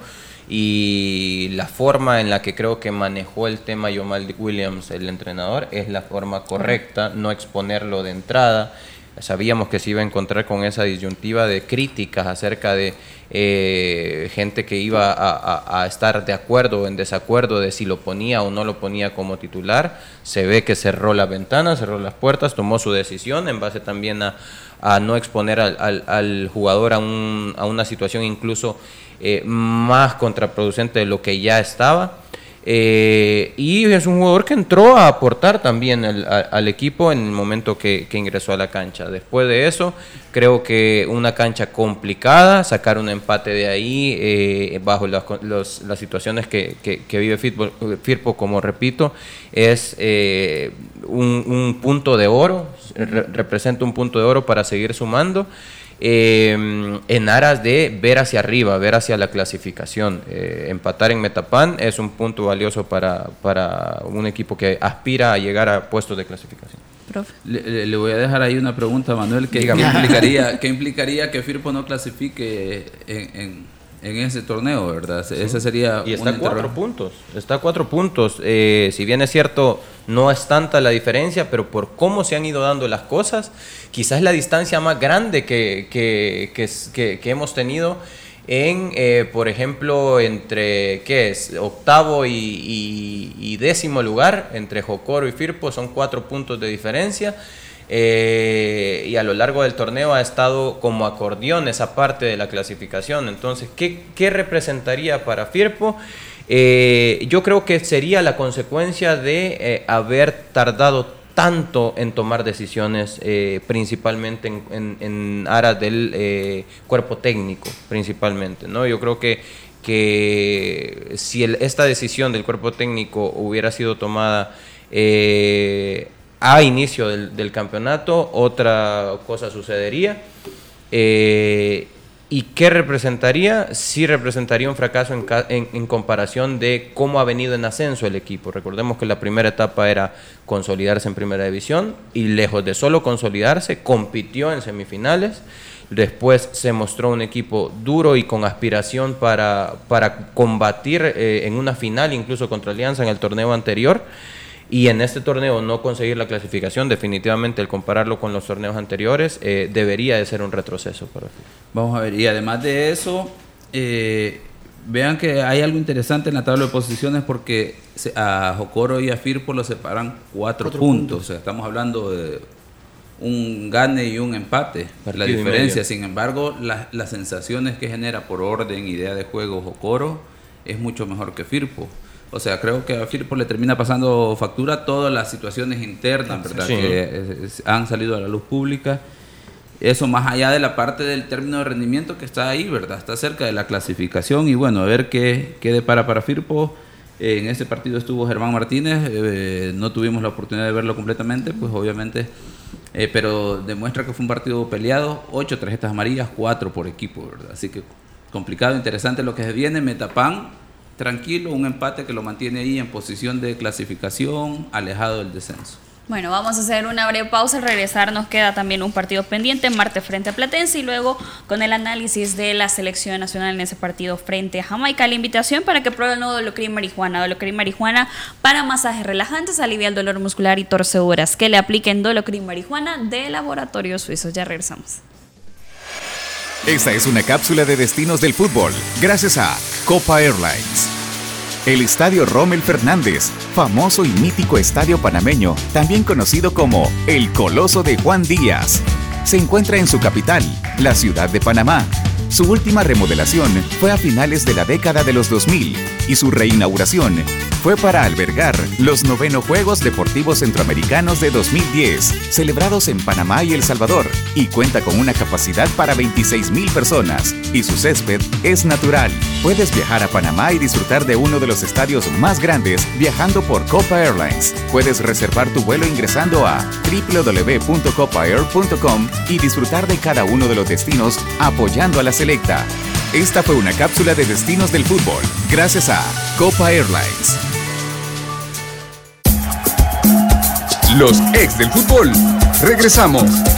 y la forma en la que creo que manejó el tema Yomal Williams, el entrenador, es la forma correcta, no exponerlo de entrada sabíamos que se iba a encontrar con esa disyuntiva de críticas acerca de eh, gente que iba a, estar de acuerdo o en desacuerdo de si lo ponía o no lo ponía como titular. Se ve que cerró la ventana, cerró las puertas, tomó su decisión en base también a, no exponer al, jugador a, una situación incluso eh, más contraproducente de lo que ya estaba. Eh, y es un jugador que entró a aportar también al equipo en el momento que, ingresó a la cancha. Después de eso, creo que una cancha complicada, sacar un empate de ahí eh, bajo las, situaciones que, vive Firpo, como repito, es eh, un, punto de oro, representa un punto de oro para seguir sumando. Em, en aras de ver hacia arriba, ver hacia la clasificación. Eh, empatar en Metapan es un punto valioso para, para, un equipo que aspira a llegar a puestos de clasificación. Le, voy a dejar ahí una pregunta, Manuel, ¿qué, implicaría, ¿qué implicaría que Firpo no clasifique en en ese torneo, ¿verdad? Ese sería y está a cuatro puntos, está a cuatro puntos. Eh, si bien es cierto, no es tanta la diferencia, pero por cómo se han ido dando las cosas, quizás la distancia más grande que, que, que, que hemos tenido en, eh, por ejemplo, entre, ¿qué es? Octavo y, y décimo lugar, entre Jocoro y Firpo, son cuatro puntos de diferencia. Eh, y a lo largo del torneo ha estado como acordeón esa parte de la clasificación. Entonces, ¿qué, representaría para Firpo? Eh, yo creo que sería la consecuencia de eh, haber tardado tanto en tomar decisiones, principalmente en, aras del cuerpo técnico, principalmente. ¿no? Yo creo que, que si esta decisión del cuerpo técnico hubiera sido tomada a inicio del, campeonato, otra cosa sucedería. Eh, ¿Y qué representaría? Sí representaría un fracaso en, comparación de cómo ha venido en ascenso el equipo. Recordemos que la primera etapa era consolidarse en primera división y lejos de solo consolidarse, compitió en semifinales. Después se mostró un equipo duro y con aspiración para, para combatir eh, en una final, incluso contra Alianza en el torneo anterior y en este torneo no conseguir la clasificación, definitivamente el compararlo con los torneos anteriores, eh, debería de ser un retroceso para Vamos a ver, y además de eso, eh, vean que hay algo interesante en la tabla de posiciones porque a Jocoro y a Firpo lo separan cuatro, puntos. o sea, estamos hablando de un gane y un empate, la diferencia. Sin embargo, las sensaciones que genera por orden, idea de juego Jocoro es mucho mejor que Firpo. O sea, creo que a Firpo le termina pasando factura todas las situaciones internas, ¿verdad? Que han salido a la luz pública. Eso más allá de la parte del término de rendimiento que está ahí, ¿verdad? Está cerca de la clasificación y bueno, a ver qué, qué depara para Firpo. en ese partido estuvo Germán Martínez, eh, no tuvimos la oportunidad de verlo completamente, pues obviamente, eh, pero demuestra que fue un partido peleado, ocho tarjetas amarillas, cuatro por equipo, ¿verdad? Así que complicado, interesante lo que se viene, Metapan tranquilo, un empate que lo mantiene ahí en posición de clasificación, alejado del descenso. Bueno, vamos a hacer una breve pausa. Al regresar nos queda también un partido pendiente, Marte frente a Platense y luego con el análisis de la selección nacional en ese partido frente a Jamaica. La invitación para que pruebe el nuevo Dolocrin Marijuana. Dolocrin Marijuana para masajes relajantes, alivia el dolor muscular y torceduras. Que le apliquen Dolocrin Marijuana de Laboratorio Suizo. Ya regresamos. Esta es una cápsula de destinos del fútbol, gracias a Copa Airlines. El Estadio Rommel Fernández, famoso y mítico estadio panameño, también conocido como el Coloso de Juan Díaz, se encuentra en su capital, la ciudad de Panamá. Su última remodelación fue a finales de la década de los 2000 y su reinauguración fue para albergar los noveno Juegos Deportivos Centroamericanos de 2010, celebrados en Panamá y El Salvador, y cuenta con una capacidad para 26 mil personas, y su césped es natural. Puedes viajar a Panamá y disfrutar de uno de los estadios más grandes viajando por Copa Airlines. Puedes reservar tu vuelo ingresando a www.copaair.com y disfrutar de cada uno de los destinos apoyando a la selecta. Esta fue una cápsula de destinos del fútbol, gracias a Copa Airlines. Los ex del fútbol. Regresamos.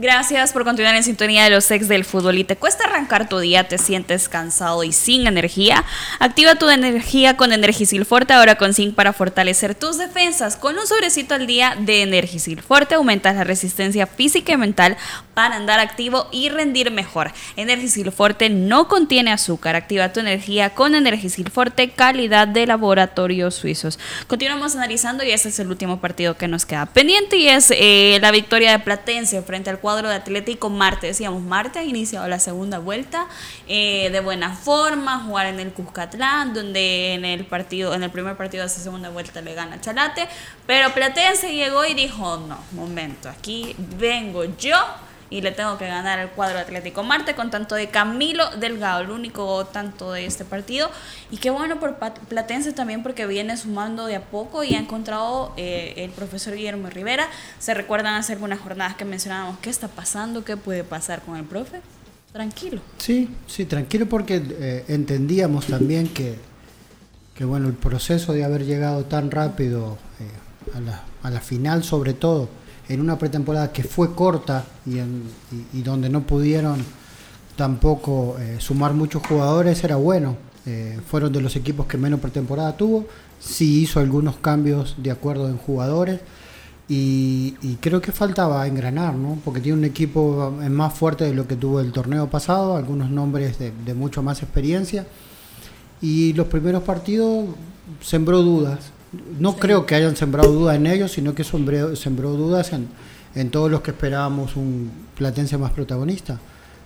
Gracias por continuar en sintonía de los ex del fútbol y te cuesta arrancar tu día, te sientes cansado y sin energía. Activa tu energía con Energisil Forte, ahora con zinc para fortalecer tus defensas. Con un sobrecito al día de Energisil Forte aumentas la resistencia física y mental para andar activo y rendir mejor. Energisil Forte no contiene azúcar. Activa tu energía con Energisil Forte, calidad de laboratorios suizos. Continuamos analizando y este es el último partido que nos queda pendiente y es eh, la victoria de Platense frente al cuadro de Atlético Marte. Decíamos, Marte ha iniciado la segunda vuelta eh, de buena forma, jugar en el Cuscatlán, donde en el partido, en el primer partido de esa segunda vuelta le gana Chalate, pero Platense llegó y dijo, no, momento, aquí vengo yo y le tengo que ganar al cuadro Atlético Marte con tanto de Camilo Delgado, el único tanto de este partido. Y qué bueno por Platense también porque viene sumando de a poco y ha encontrado eh, el profesor Guillermo Rivera. Se recuerdan hace algunas jornadas que mencionábamos qué está pasando, qué puede pasar con el profe. Tranquilo. Sí, sí, tranquilo porque eh, entendíamos también que, que, bueno, el proceso de haber llegado tan rápido eh, a, la, a la final sobre todo, en una pretemporada que fue corta y, donde no pudieron tampoco eh, sumar muchos jugadores, era bueno. Eh, fueron de los equipos que menos pretemporada tuvo. Sí hizo algunos cambios de acuerdo en jugadores. Y, creo que faltaba engranar, ¿no? Porque tiene un equipo más fuerte de lo que tuvo el torneo pasado, algunos nombres de, de mucho más experiencia. Y los primeros partidos sembró dudas no creo que hayan sembrado dudas en ellos, sino que sembró, sembró dudas en, en, todos los que esperábamos un Platense más protagonista.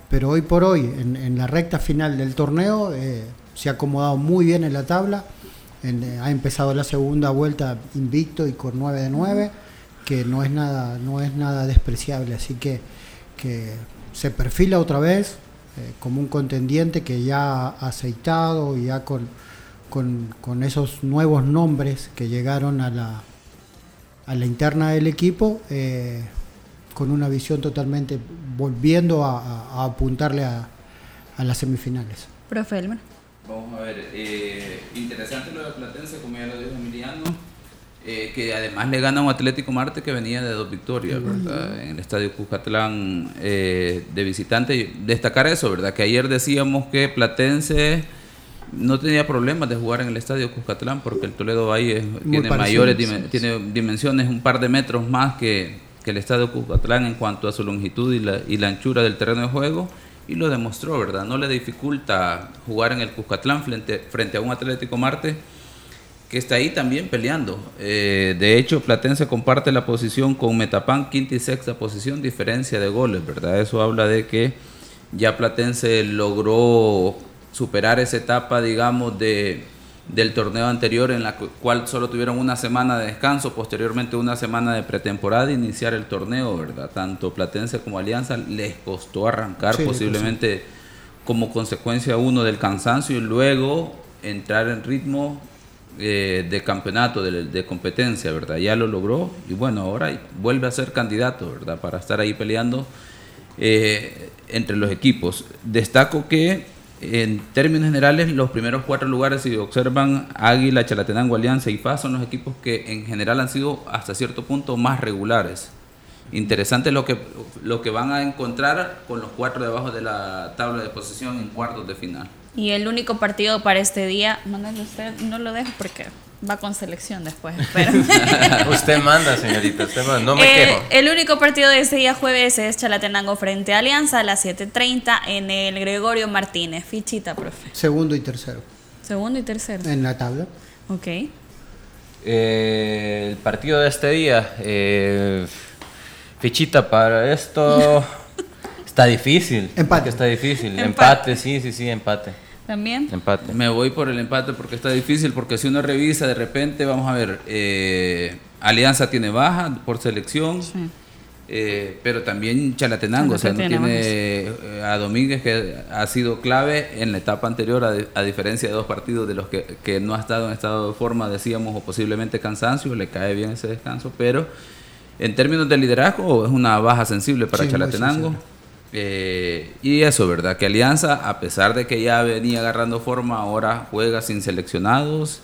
Pero hoy por hoy, en, la recta final del torneo, eh, se ha acomodado muy bien en la tabla. Eh, ha empezado la segunda vuelta invicto y con 9 de 9, que no es nada, no es nada despreciable. Así que, que se perfila otra vez eh, como un contendiente que ya ha aceitado y ya con con, con, esos nuevos nombres que llegaron a la, a la interna del equipo eh, con una visión totalmente volviendo a, apuntarle a, las semifinales. Profe Elmer. Vamos a ver, eh, interesante lo de Platense, como ya lo dijo Emiliano, eh, que además le gana a un Atlético Marte que venía de dos victorias, ¿verdad? En el Estadio Cuscatlán de visitante. Destacar eso, ¿verdad? Que ayer decíamos que Platense no tenía problemas de jugar en el estadio Cuscatlán porque el Toledo Valle tiene mayores tiene dimensiones, un par de metros más que, el estadio Cuscatlán en cuanto a su longitud y la, y la anchura del terreno de juego y lo demostró, ¿verdad? No le dificulta jugar en el Cuscatlán frente, frente a un Atlético Marte que está ahí también peleando. Eh, de hecho, Platense comparte la posición con Metapan, quinta y sexta posición, diferencia de goles, ¿verdad? Eso habla de que ya Platense logró superar esa etapa, digamos, de, del torneo anterior en la cual solo tuvieron una semana de descanso, posteriormente una semana de pretemporada iniciar el torneo, ¿verdad? Tanto Platense como Alianza les costó arrancar posiblemente como consecuencia uno del cansancio y luego entrar en ritmo eh, de campeonato, de, competencia, ¿verdad? Ya lo logró y bueno, ahora vuelve a ser candidato, ¿verdad? Para estar ahí peleando eh, entre los equipos. Destaco que en términos generales, los primeros cuatro lugares, si observan, Águila, Chalatenango, Alianza y Paz son los equipos que en general han sido hasta cierto punto más regulares. Interesante lo que, lo que van a encontrar con los cuatro debajo de la tabla de posición en cuartos de final. Y el único partido para este día, Manuel, usted no lo dejo porque va con selección después. usted manda, señorita, usted manda, no me eh, quejo. El único partido de este día jueves es Chalatenango frente a Alianza a las 7.30 en el Gregorio Martínez. Fichita, profe. Segundo y tercero. Segundo y tercero. En la tabla. Ok. Eh, el partido de este día, eh, fichita para esto... Está difícil. Empate. Está difícil. Empate. sí, sí, sí, empate. ¿También? Empate. Me voy por el empate porque está difícil, porque si uno revisa de repente, vamos a ver, eh, Alianza tiene baja por selección, eh, pero también Chalatenango, o sea, no tiene eh, a Domínguez que ha sido clave en la etapa anterior, a, diferencia de dos partidos de los que, que, no ha estado en estado de forma, decíamos, o posiblemente cansancio, le cae bien ese descanso, pero en términos de liderazgo es una baja sensible para Chalatenango. Eh, y eso, ¿verdad? Que Alianza, a pesar de que ya venía agarrando forma, ahora juega sin seleccionados.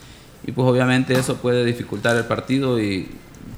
Y pues obviamente eso puede dificultar el partido y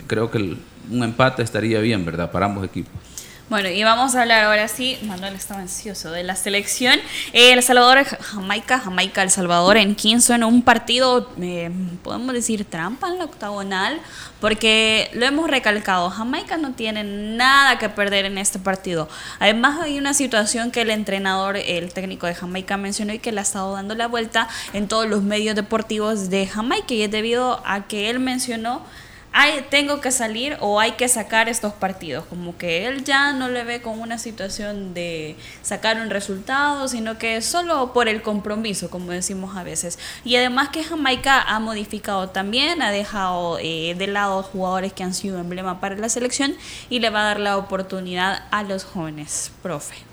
creo que un empate estaría bien, ¿verdad? Para ambos equipos. Bueno, y vamos a hablar ahora sí, Manuel estaba ansioso, de la selección. El Salvador, Jamaica, Jamaica, El Salvador en en un partido, eh, podemos decir, trampa en la octagonal, porque lo hemos recalcado, Jamaica no tiene nada que perder en este partido. Además hay una situación que el entrenador, el técnico de Jamaica mencionó y que le ha estado dando la vuelta en todos los medios deportivos de Jamaica y es debido a que él mencionó hay, tengo que salir o hay que sacar estos partidos. Como que él ya no le ve con una situación de sacar un resultado, sino que solo por el compromiso, como decimos a veces. Y además que Jamaica ha modificado también, ha dejado eh, de lado jugadores que han sido emblema para la selección y le va a dar la oportunidad a los jóvenes. Profe,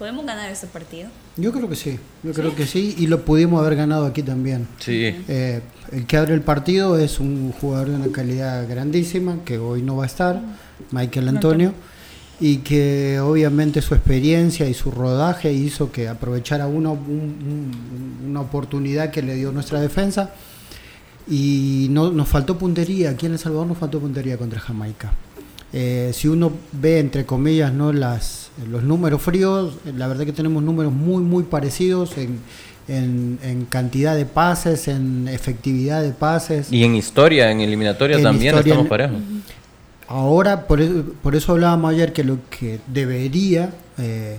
¿podemos ganar este partido? Yo creo que sí, yo creo que sí, y lo pudimos haber ganado aquí también. Sí. Eh, el que abre el partido es un jugador de una calidad grandísima, que hoy no va a estar, Michael Antonio, y que obviamente su experiencia y su rodaje hizo que aprovechara una, una oportunidad que le dio nuestra defensa. Y no, nos faltó puntería, aquí en El Salvador nos faltó puntería contra Jamaica. Eh, si uno ve, entre comillas, no las, los números fríos, la verdad que tenemos números muy, muy parecidos en en, cantidad de pases, en efectividad de pases. Y en historia, en eliminatoria también estamos parejos. Ahora, por eso, por eso hablábamos ayer que lo que debería eh,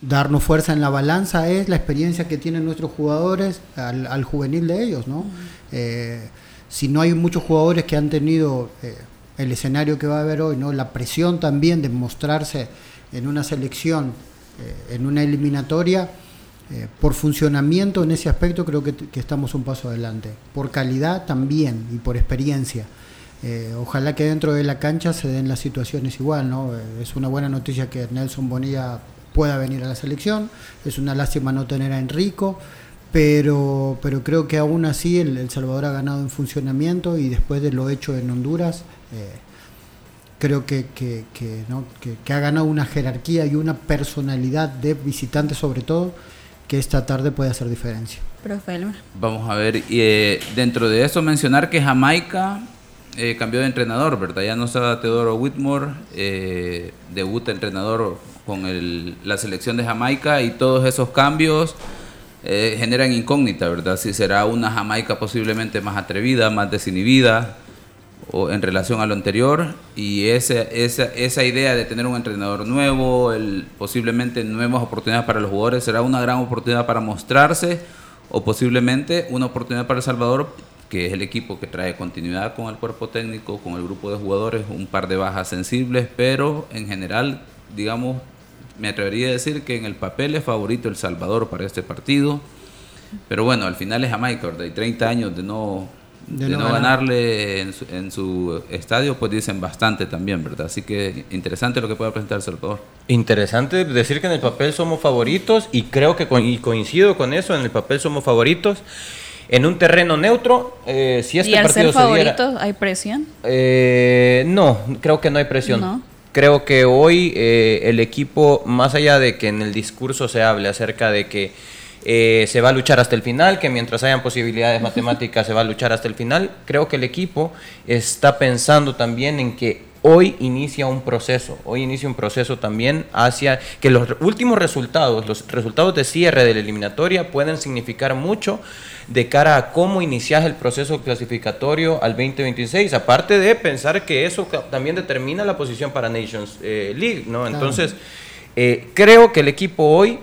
darnos fuerza en la balanza es la experiencia que tienen nuestros jugadores al, juvenil de ellos, ¿no? Eh, si no hay muchos jugadores que han tenido eh, el escenario que va a haber hoy, ¿no? La presión también de mostrarse en una selección, en una eliminatoria, eh, por funcionamiento en ese aspecto creo que, estamos un paso adelante. Por calidad también y por experiencia. Eh, ojalá que dentro de la cancha se den las situaciones igual, ¿no? Eh, es una buena noticia que Nelson Bonilla pueda venir a la selección, es una lástima no tener a Enrico, pero, pero creo que aún así el, Salvador ha ganado en funcionamiento y después de lo hecho en Honduras, eh, creo que, que, que, ha ganado una jerarquía y una personalidad de visitante sobre todo, que esta tarde puede hacer diferencia. Vamos a ver, eh, dentro de eso mencionar que Jamaica eh, cambió de entrenador, ¿verdad? Ya no está Teodoro Whitmore, eh, debuta entrenador con la selección de Jamaica y todos esos cambios eh, generan incógnita, ¿verdad? Si será una Jamaica posiblemente más atrevida, más desinhibida o en relación a lo anterior y esa, esa, esa idea de tener un entrenador nuevo, el, posiblemente nuevas oportunidades para los jugadores, será una gran oportunidad para mostrarse o posiblemente una oportunidad para El Salvador, que es el equipo que trae continuidad con el cuerpo técnico, con el grupo de jugadores, un par de bajas sensibles, pero en general, digamos, me atrevería a decir que en el papel es favorito El Salvador para este partido. Pero bueno, al final es Jamaica, ¿verdad? Y 30 años de no, de, no, ganarle en su, en su, estadio, pues dicen bastante también, ¿verdad? Así que interesante lo que pueda presentar El Salvador. Interesante decir que en el papel somos favoritos y creo que y coincido con eso, en el papel somos favoritos. En un terreno neutro, eh, si este ¿Y al partido ser favoritos hay presión? Eh, no, creo que no hay presión. No creo que hoy eh, el equipo, más allá de que en el discurso se hable acerca de que eh, se va a luchar hasta el final, que mientras hayan posibilidades matemáticas se va a luchar hasta el final, creo que el equipo está pensando también en que hoy inicia un proceso, hoy inicia un proceso también hacia que los últimos resultados, los resultados de cierre de la eliminatoria pueden significar mucho de cara a cómo inicias el proceso clasificatorio al 2026, aparte de pensar que eso también determina la posición para Nations eh, League, ¿no? Entonces, eh, creo que el equipo hoy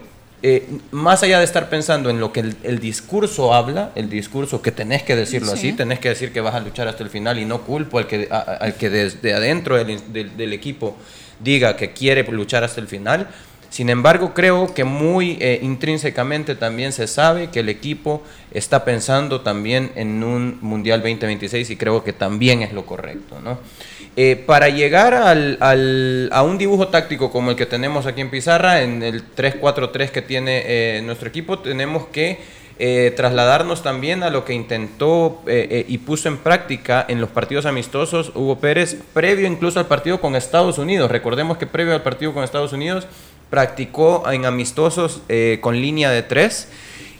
eh, más allá de estar pensando en lo que el, discurso habla, el discurso que tenés que decirlo así, tenés que decir que vas a luchar hasta el final y no culpo al que, al que desde adentro del, equipo diga que quiere luchar hasta el final. Sin embargo, creo que muy eh, intrínsecamente también se sabe que el equipo está pensando también en un Mundial 2026 y creo que también es lo correcto. ¿no? Eh, para llegar al, al, a un dibujo táctico como el que tenemos aquí en Pizarra, en el 3-4-3 que tiene eh, nuestro equipo, tenemos que eh, trasladarnos también a lo que intentó y puso en práctica en los partidos amistosos Hugo Pérez, previo incluso al partido con Estados Unidos. Recordemos que previo al partido con Estados Unidos practicó en amistosos con línea de 3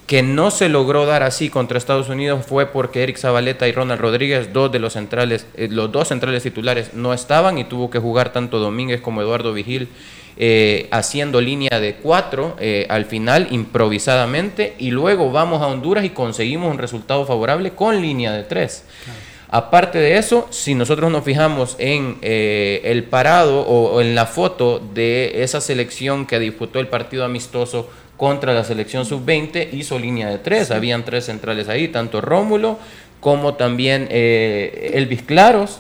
que no se logró dar así contra Estados Unidos fue porque Eric Zabaleta y Ronald Rodríguez, dos de los centrales, eh, los dos centrales titulares no estaban y tuvo que jugar tanto Domínguez como Eduardo Vigil eh, haciendo línea de cuatro eh, al final improvisadamente y luego vamos a Honduras y conseguimos un resultado favorable con línea de tres. Aparte de eso, si nosotros nos fijamos en el parado o, en la foto de esa selección que disputó el partido amistoso contra la selección sub-20 hizo línea de tres, habían tres centrales ahí, tanto Rómulo como también eh, Elvis Claros.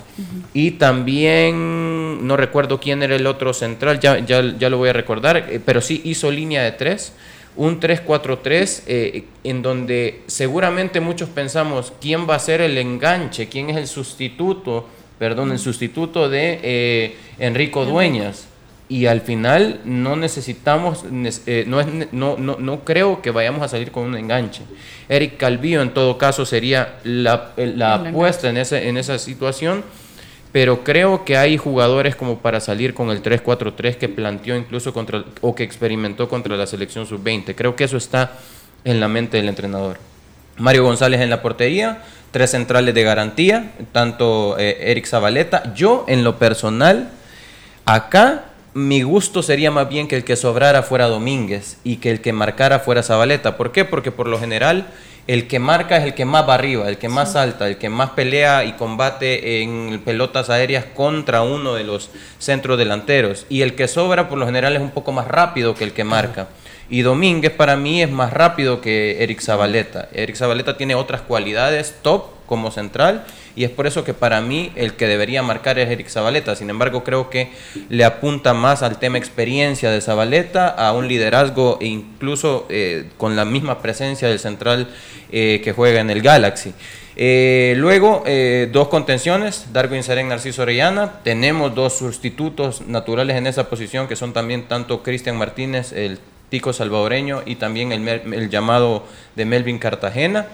Y también, no recuerdo quién era el otro central, ya, ya, lo voy a recordar, eh, pero sí hizo línea de tres, un 3-4-3 eh, en donde seguramente muchos pensamos quién va a ser el enganche, quién es el sustituto, perdón, el sustituto de Enrico Dueñas. Y al final no necesitamos, eh, no, es, no, no, no, creo que vayamos a salir con un enganche. Eric Calvillo en todo caso sería la, la apuesta en, ese, en esa situación, pero creo que hay jugadores como para salir con el 3-4-3 que planteó incluso contra, o que experimentó contra la selección sub-20. Creo que eso está en la mente del entrenador. Mario González en la portería, tres centrales de garantía, tanto eh, Eric Zabaleta. Yo en lo personal, acá mi gusto sería más bien que el que sobrara fuera Domínguez y que el que marcara fuera Zabaleta. ¿Por qué? Porque por lo general el que marca es el que más va arriba, el que más salta, el que más pelea y combate en pelotas aéreas contra uno de los centros delanteros. Y el que sobra por lo general es un poco más rápido que el que marca. Y Domínguez para mí es más rápido que Eric Zabaleta. Eric Zabaleta tiene otras cualidades top como central y es por eso que para mí el que debería marcar es Eric Zabaleta. Sin embargo, creo que le apunta más al tema experiencia de Zabaleta, a un liderazgo e incluso eh, con la misma presencia del central eh, que juega en el Galaxy. Eh, luego, dos contenciones, Darwin Serén, Narciso Orellana. Tenemos dos sustitutos naturales en esa posición que son también tanto Cristian Martínez, el Tico Salvadoreño y también el, el llamado de Melvin Cartagena.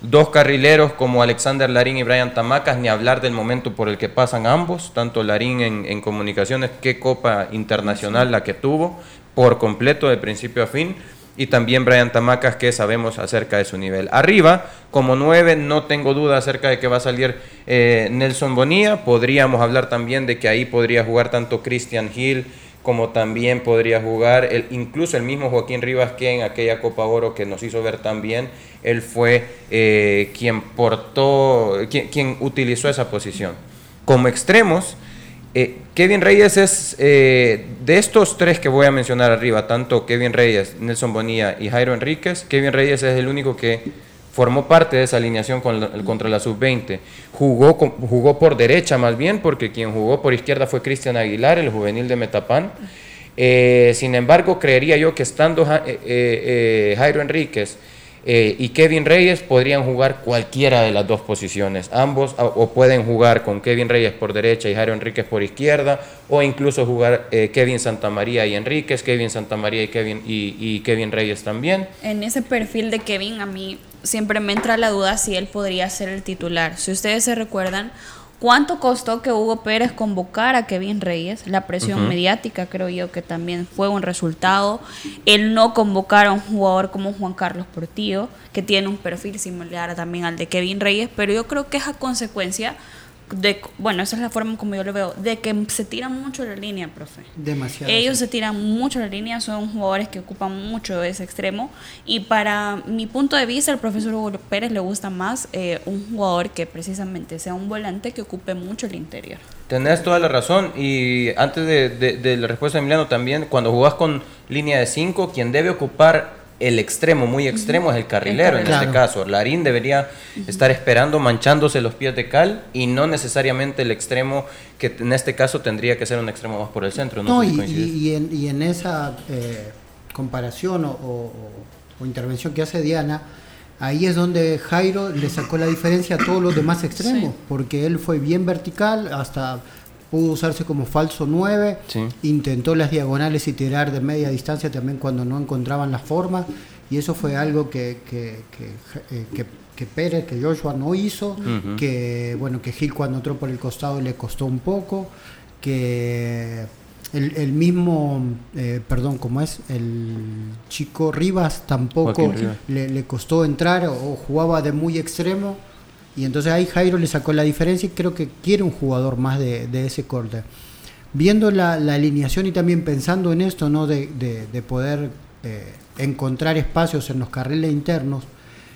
Dos carrileros como Alexander Larín y Brian Tamacas, ni hablar del momento por el que pasan ambos, tanto Larín en, comunicaciones, qué copa internacional la que tuvo, por completo de principio a fin, y también Brian Tamacas que sabemos acerca de su nivel. Arriba, como nueve, no tengo duda acerca de que va a salir eh, Nelson Bonilla, podríamos hablar también de que ahí podría jugar tanto Christian Hill, como también podría jugar el, incluso el mismo Joaquín Rivas que en aquella Copa Oro que nos hizo ver tan bien, él fue eh, quien portó, quien, utilizó esa posición. Como extremos, eh, Kevin Reyes es, eh, de estos tres que voy a mencionar arriba, tanto Kevin Reyes, Nelson Bonilla y Jairo Enríquez, Kevin Reyes es el único que formó parte de esa alineación contra la sub-20. Jugó, jugó por derecha más bien, porque quien jugó por izquierda fue Cristian Aguilar, el juvenil de Metapán. Eh, sin embargo, creería yo que estando eh, eh, Jairo Enríquez eh, y Kevin Reyes podrían jugar cualquiera de las dos posiciones. Ambos o pueden jugar con Kevin Reyes por derecha y Jairo Enríquez por izquierda, o incluso jugar eh, Kevin Santamaría y Enríquez, Kevin Santamaría y Kevin, y Kevin Reyes también. En ese perfil de Kevin a mí siempre me entra la duda si él podría ser el titular. Si ustedes se recuerdan, ¿Cuánto costó que Hugo Pérez convocara a Kevin Reyes? La presión mediática creo yo que también fue un resultado. El no convocar a un jugador como Juan Carlos Portillo, que tiene un perfil similar también al de Kevin Reyes, pero yo creo que es a consecuencia de, bueno, esa es la forma como yo lo veo, de que se tiran mucho la línea, profe. Demasiado. Ellos se tiran mucho la línea, son jugadores que ocupan mucho ese extremo. Y para mi punto de vista, el profesor Hugo Pérez le gusta más eh, un jugador que precisamente sea un volante que ocupe mucho el interior. Tenés toda la razón. Y antes de, de la respuesta de Emiliano también, cuando jugás con línea de 5, quien debe ocupar el extremo, muy extremo, es el carrilero en este caso. Larín debería estar esperando, manchándose los pies de cal y no necesariamente el extremo, que en este caso tendría que ser un extremo más por el centro. No, y, en, esa eh, comparación o, intervención que hace Diana, ahí es donde Jairo le sacó la diferencia a todos los demás extremos, porque él fue bien vertical, hasta pudo usarse como falso 9, intentó las diagonales y tirar de media distancia también cuando no encontraban la forma, y eso fue algo que, que, que, eh, que, Pérez, que Joshua no hizo, que bueno que Gil cuando entró por el costado le costó un poco, que el, mismo, eh, perdón, como es, el chico Rivas tampoco le, le, costó entrar o jugaba de muy extremo y entonces ahí Jairo le sacó la diferencia y creo que quiere un jugador más de, ese corte. Viendo la, alineación y también pensando en esto, ¿no? De, poder eh, encontrar espacios en los carriles internos,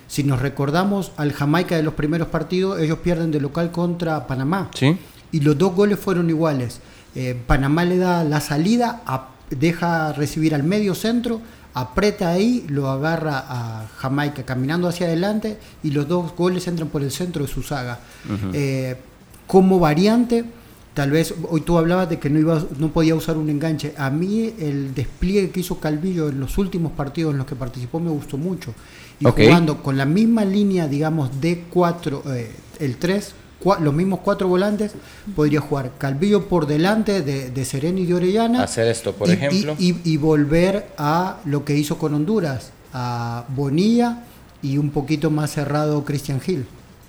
si nos recordamos al Jamaica de los primeros partidos, ellos pierden de local contra Panamá. ¿Sí? Y los dos goles fueron iguales. Eh, Panamá le da la salida, deja recibir al medio centro, aprieta ahí, lo agarra a Jamaica caminando hacia adelante y los dos goles entran por el centro de su saga. Eh, como variante, tal vez hoy tú hablabas de que no, iba, no podía usar un enganche. A mí el despliegue que hizo Calvillo en los últimos partidos en los que participó me gustó mucho. Y jugando con la misma línea, digamos, de 4, eh, el 3, los mismos cuatro volantes, podría jugar Calvillo por delante de, de Sereno y de Orellana. Hacer esto, por ejemplo. Y, volver a lo que hizo con Honduras, a Bonilla y un poquito más cerrado Christian Hill.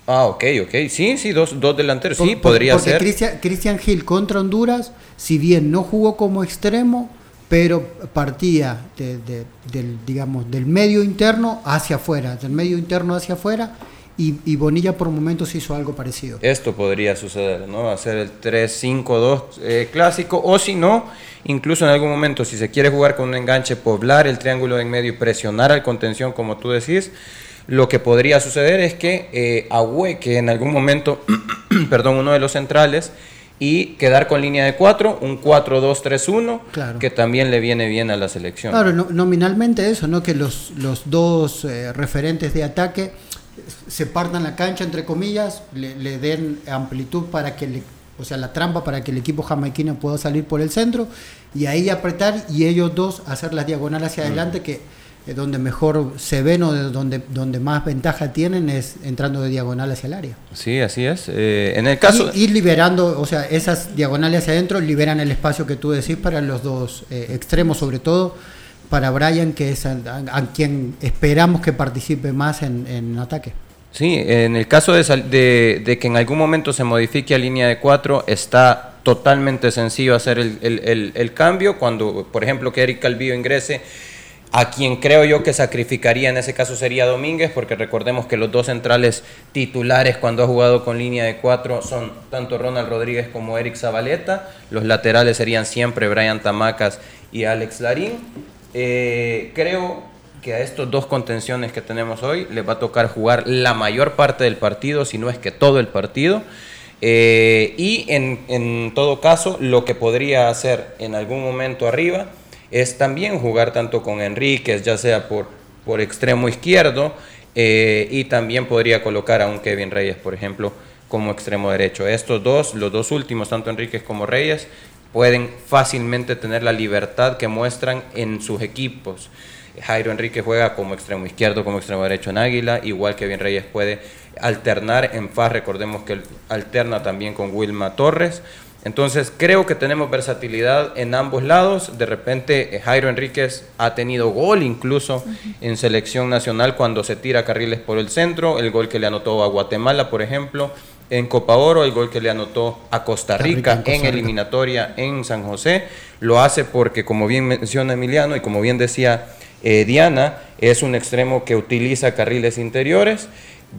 Ah, ok, ok. Sí, sí, dos, dos delanteros. sí, podría ser. Christian, Christian Hill contra Honduras, si bien no jugó como extremo, pero partía del, digamos, del medio interno hacia afuera, del medio interno hacia afuera y, Bonilla por momentos hizo algo parecido. Esto podría suceder, ¿no? Hacer el 3-5-2 eh, clásico, o si no, incluso en algún momento, si se quiere jugar con un enganche, poblar el triángulo en medio y presionar al contención, como tú decís, lo que podría suceder es que eh, que en algún momento, perdón, uno de los centrales, y quedar con línea de 4, un 4-2-3-1, que también le viene bien a la selección. Claro, nominalmente eso, ¿no? Que los, los dos eh, referentes de ataque se partan la cancha, entre comillas, le, den amplitud para que le, o sea, la trampa para que el equipo jamaiquino pueda salir por el centro y ahí apretar y ellos dos hacer las diagonales hacia adelante que es donde mejor se ven o donde, donde más ventaja tienen es entrando de diagonal hacia el área. Sí, así es. Eh, en el caso... Ir liberando, o sea, esas diagonales hacia adentro liberan el espacio que tú decís para los dos eh, extremos sobre todo para Brian, que es a, quien esperamos que participe más en, ataque. Sí, en el caso de, de, que en algún momento se modifique a línea de cuatro, está totalmente sencillo hacer el, el, el, cambio. Cuando, por ejemplo, que Eric Calvillo ingrese, a quien creo yo que sacrificaría en ese caso sería Domínguez, porque recordemos que los dos centrales titulares cuando ha jugado con línea de cuatro son tanto Ronald Rodríguez como Eric Zabaleta. Los laterales serían siempre Brian Tamacas y Alex Larín. Eh, creo que a estos dos contenciones que tenemos hoy les va a tocar jugar la mayor parte del partido, si no es que todo el partido. Eh, y en, en, todo caso, lo que podría hacer en algún momento arriba es también jugar tanto con Enríquez, ya sea por, por extremo izquierdo, eh, y también podría colocar a un Kevin Reyes, por ejemplo, como extremo derecho. Estos dos, los dos últimos, tanto Enríquez como Reyes, pueden fácilmente tener la libertad que muestran en sus equipos. Jairo Enrique juega como extremo izquierdo, como extremo derecho en Águila, igual que Bien Reyes puede alternar en FAS, recordemos que alterna también con Wilma Torres. Entonces creo que tenemos versatilidad en ambos lados. De repente eh, Jairo Enríquez ha tenido gol incluso en selección nacional cuando se tira carriles por el centro, el gol que le anotó a Guatemala, por ejemplo en Copa Oro, el gol que le anotó a Costa Rica, en, eliminatoria en San José. Lo hace porque, como bien menciona Emiliano y como bien decía eh, Diana, es un extremo que utiliza carriles interiores,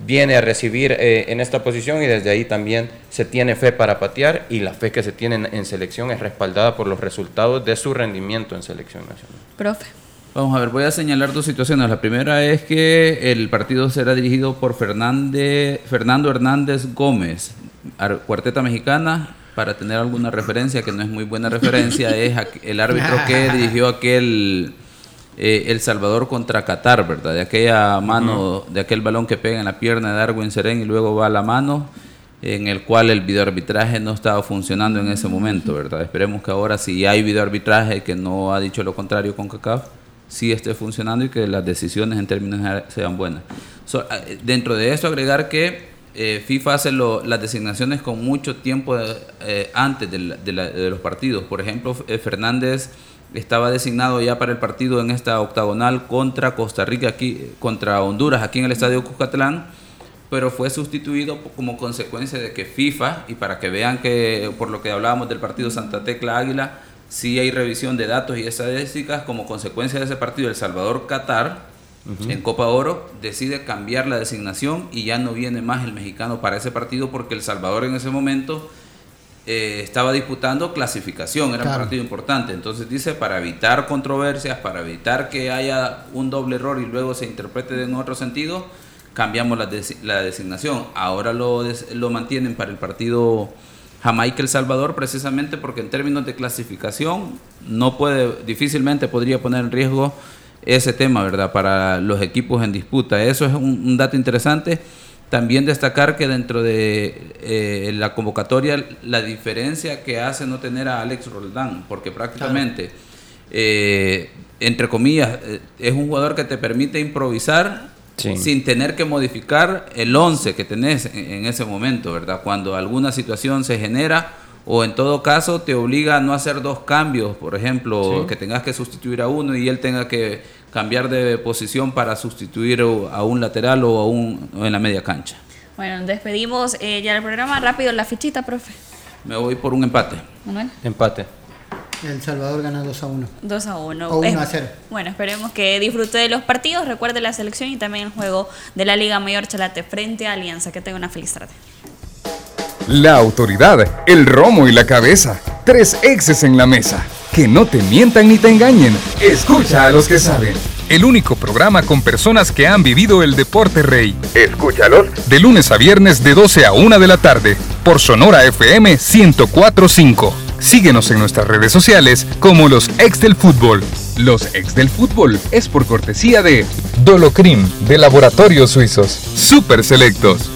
viene a recibir eh, en esta posición y desde ahí también se tiene fe para patear y la fe que se tiene en selección es respaldada por los resultados de su rendimiento en selección nacional. Profe. Vamos a ver, voy a señalar dos situaciones. La primera es que el partido será dirigido por Fernández, Fernando Hernández Gómez, cuarteta mexicana. Para tener alguna referencia, que no es muy buena referencia, es el árbitro que dirigió aquel eh, El Salvador contra Qatar, ¿verdad? De aquella mano, de aquel balón que pega en la pierna de Darwin Serén y luego va a la mano en el cual el videoarbitraje no estaba funcionando en ese momento, ¿verdad? Esperemos que ahora si hay videoarbitraje que no ha dicho lo contrario con CACAF, sí esté funcionando y que las decisiones en términos sean buenas. Eh, dentro de esto agregar que eh, FIFA hace las designaciones con mucho tiempo eh, antes de, los partidos. Por ejemplo, Fernández estaba designado ya para el partido en esta octagonal contra Costa Rica, aquí, contra Honduras, aquí en el Estadio Cuscatlán, pero fue sustituido como consecuencia de que FIFA, y para que vean que por lo que hablábamos del partido Santa Tecla Águila, sí hay revisión de datos y estadísticas como consecuencia de ese partido El Salvador-Qatar. En Copa Oro decide cambiar la designación y ya no viene más el mexicano para ese partido porque El Salvador en ese momento eh, estaba disputando clasificación, era un partido importante. Entonces dice, para evitar controversias, para evitar que haya un doble error y luego se interprete en otro sentido, cambiamos la, la designación. Ahora lo, lo mantienen para el partido Jamaica El Salvador precisamente porque en términos de clasificación no puede difícilmente podría poner en riesgo ese tema, ¿verdad? Para los equipos en disputa. Eso es un, dato interesante. También destacar que dentro de eh, la convocatoria la diferencia que hace no tener a Alex Roldán, porque prácticamente, eh, entre comillas, eh, es un jugador que te permite improvisar sin tener que modificar el 11 que tenés en, ese momento, ¿verdad? Cuando alguna situación se genera o en todo caso te obliga a no hacer dos cambios, por ejemplo, que tengas que sustituir a uno y él tenga que cambiar de posición para sustituir a un lateral o, a un, en la media cancha. Bueno, despedimos eh, ya el programa. Rápido, la fichita, profe. Me voy por un empate. Empate. El Salvador gana 2 a 1. 2 a 1. O 1 a 0. Bueno, esperemos que disfrute de los partidos, recuerde la selección y también el juego de la Liga Mayor Chalate frente a Alianza. Que tenga una feliz tarde. La autoridad, el romo y la cabeza. Tres exes en la mesa. Que no te mientan ni te engañen. Escucha a los que saben. El único programa con personas que han vivido el deporte rey. Escúchalos. De lunes a viernes de 12 a 1 de la tarde. Por Sonora FM 1045. Síguenos en nuestras redes sociales como los ex del fútbol. Los ex del fútbol es por cortesía de Dolocrim de Laboratorios Suizos. Super Selectos.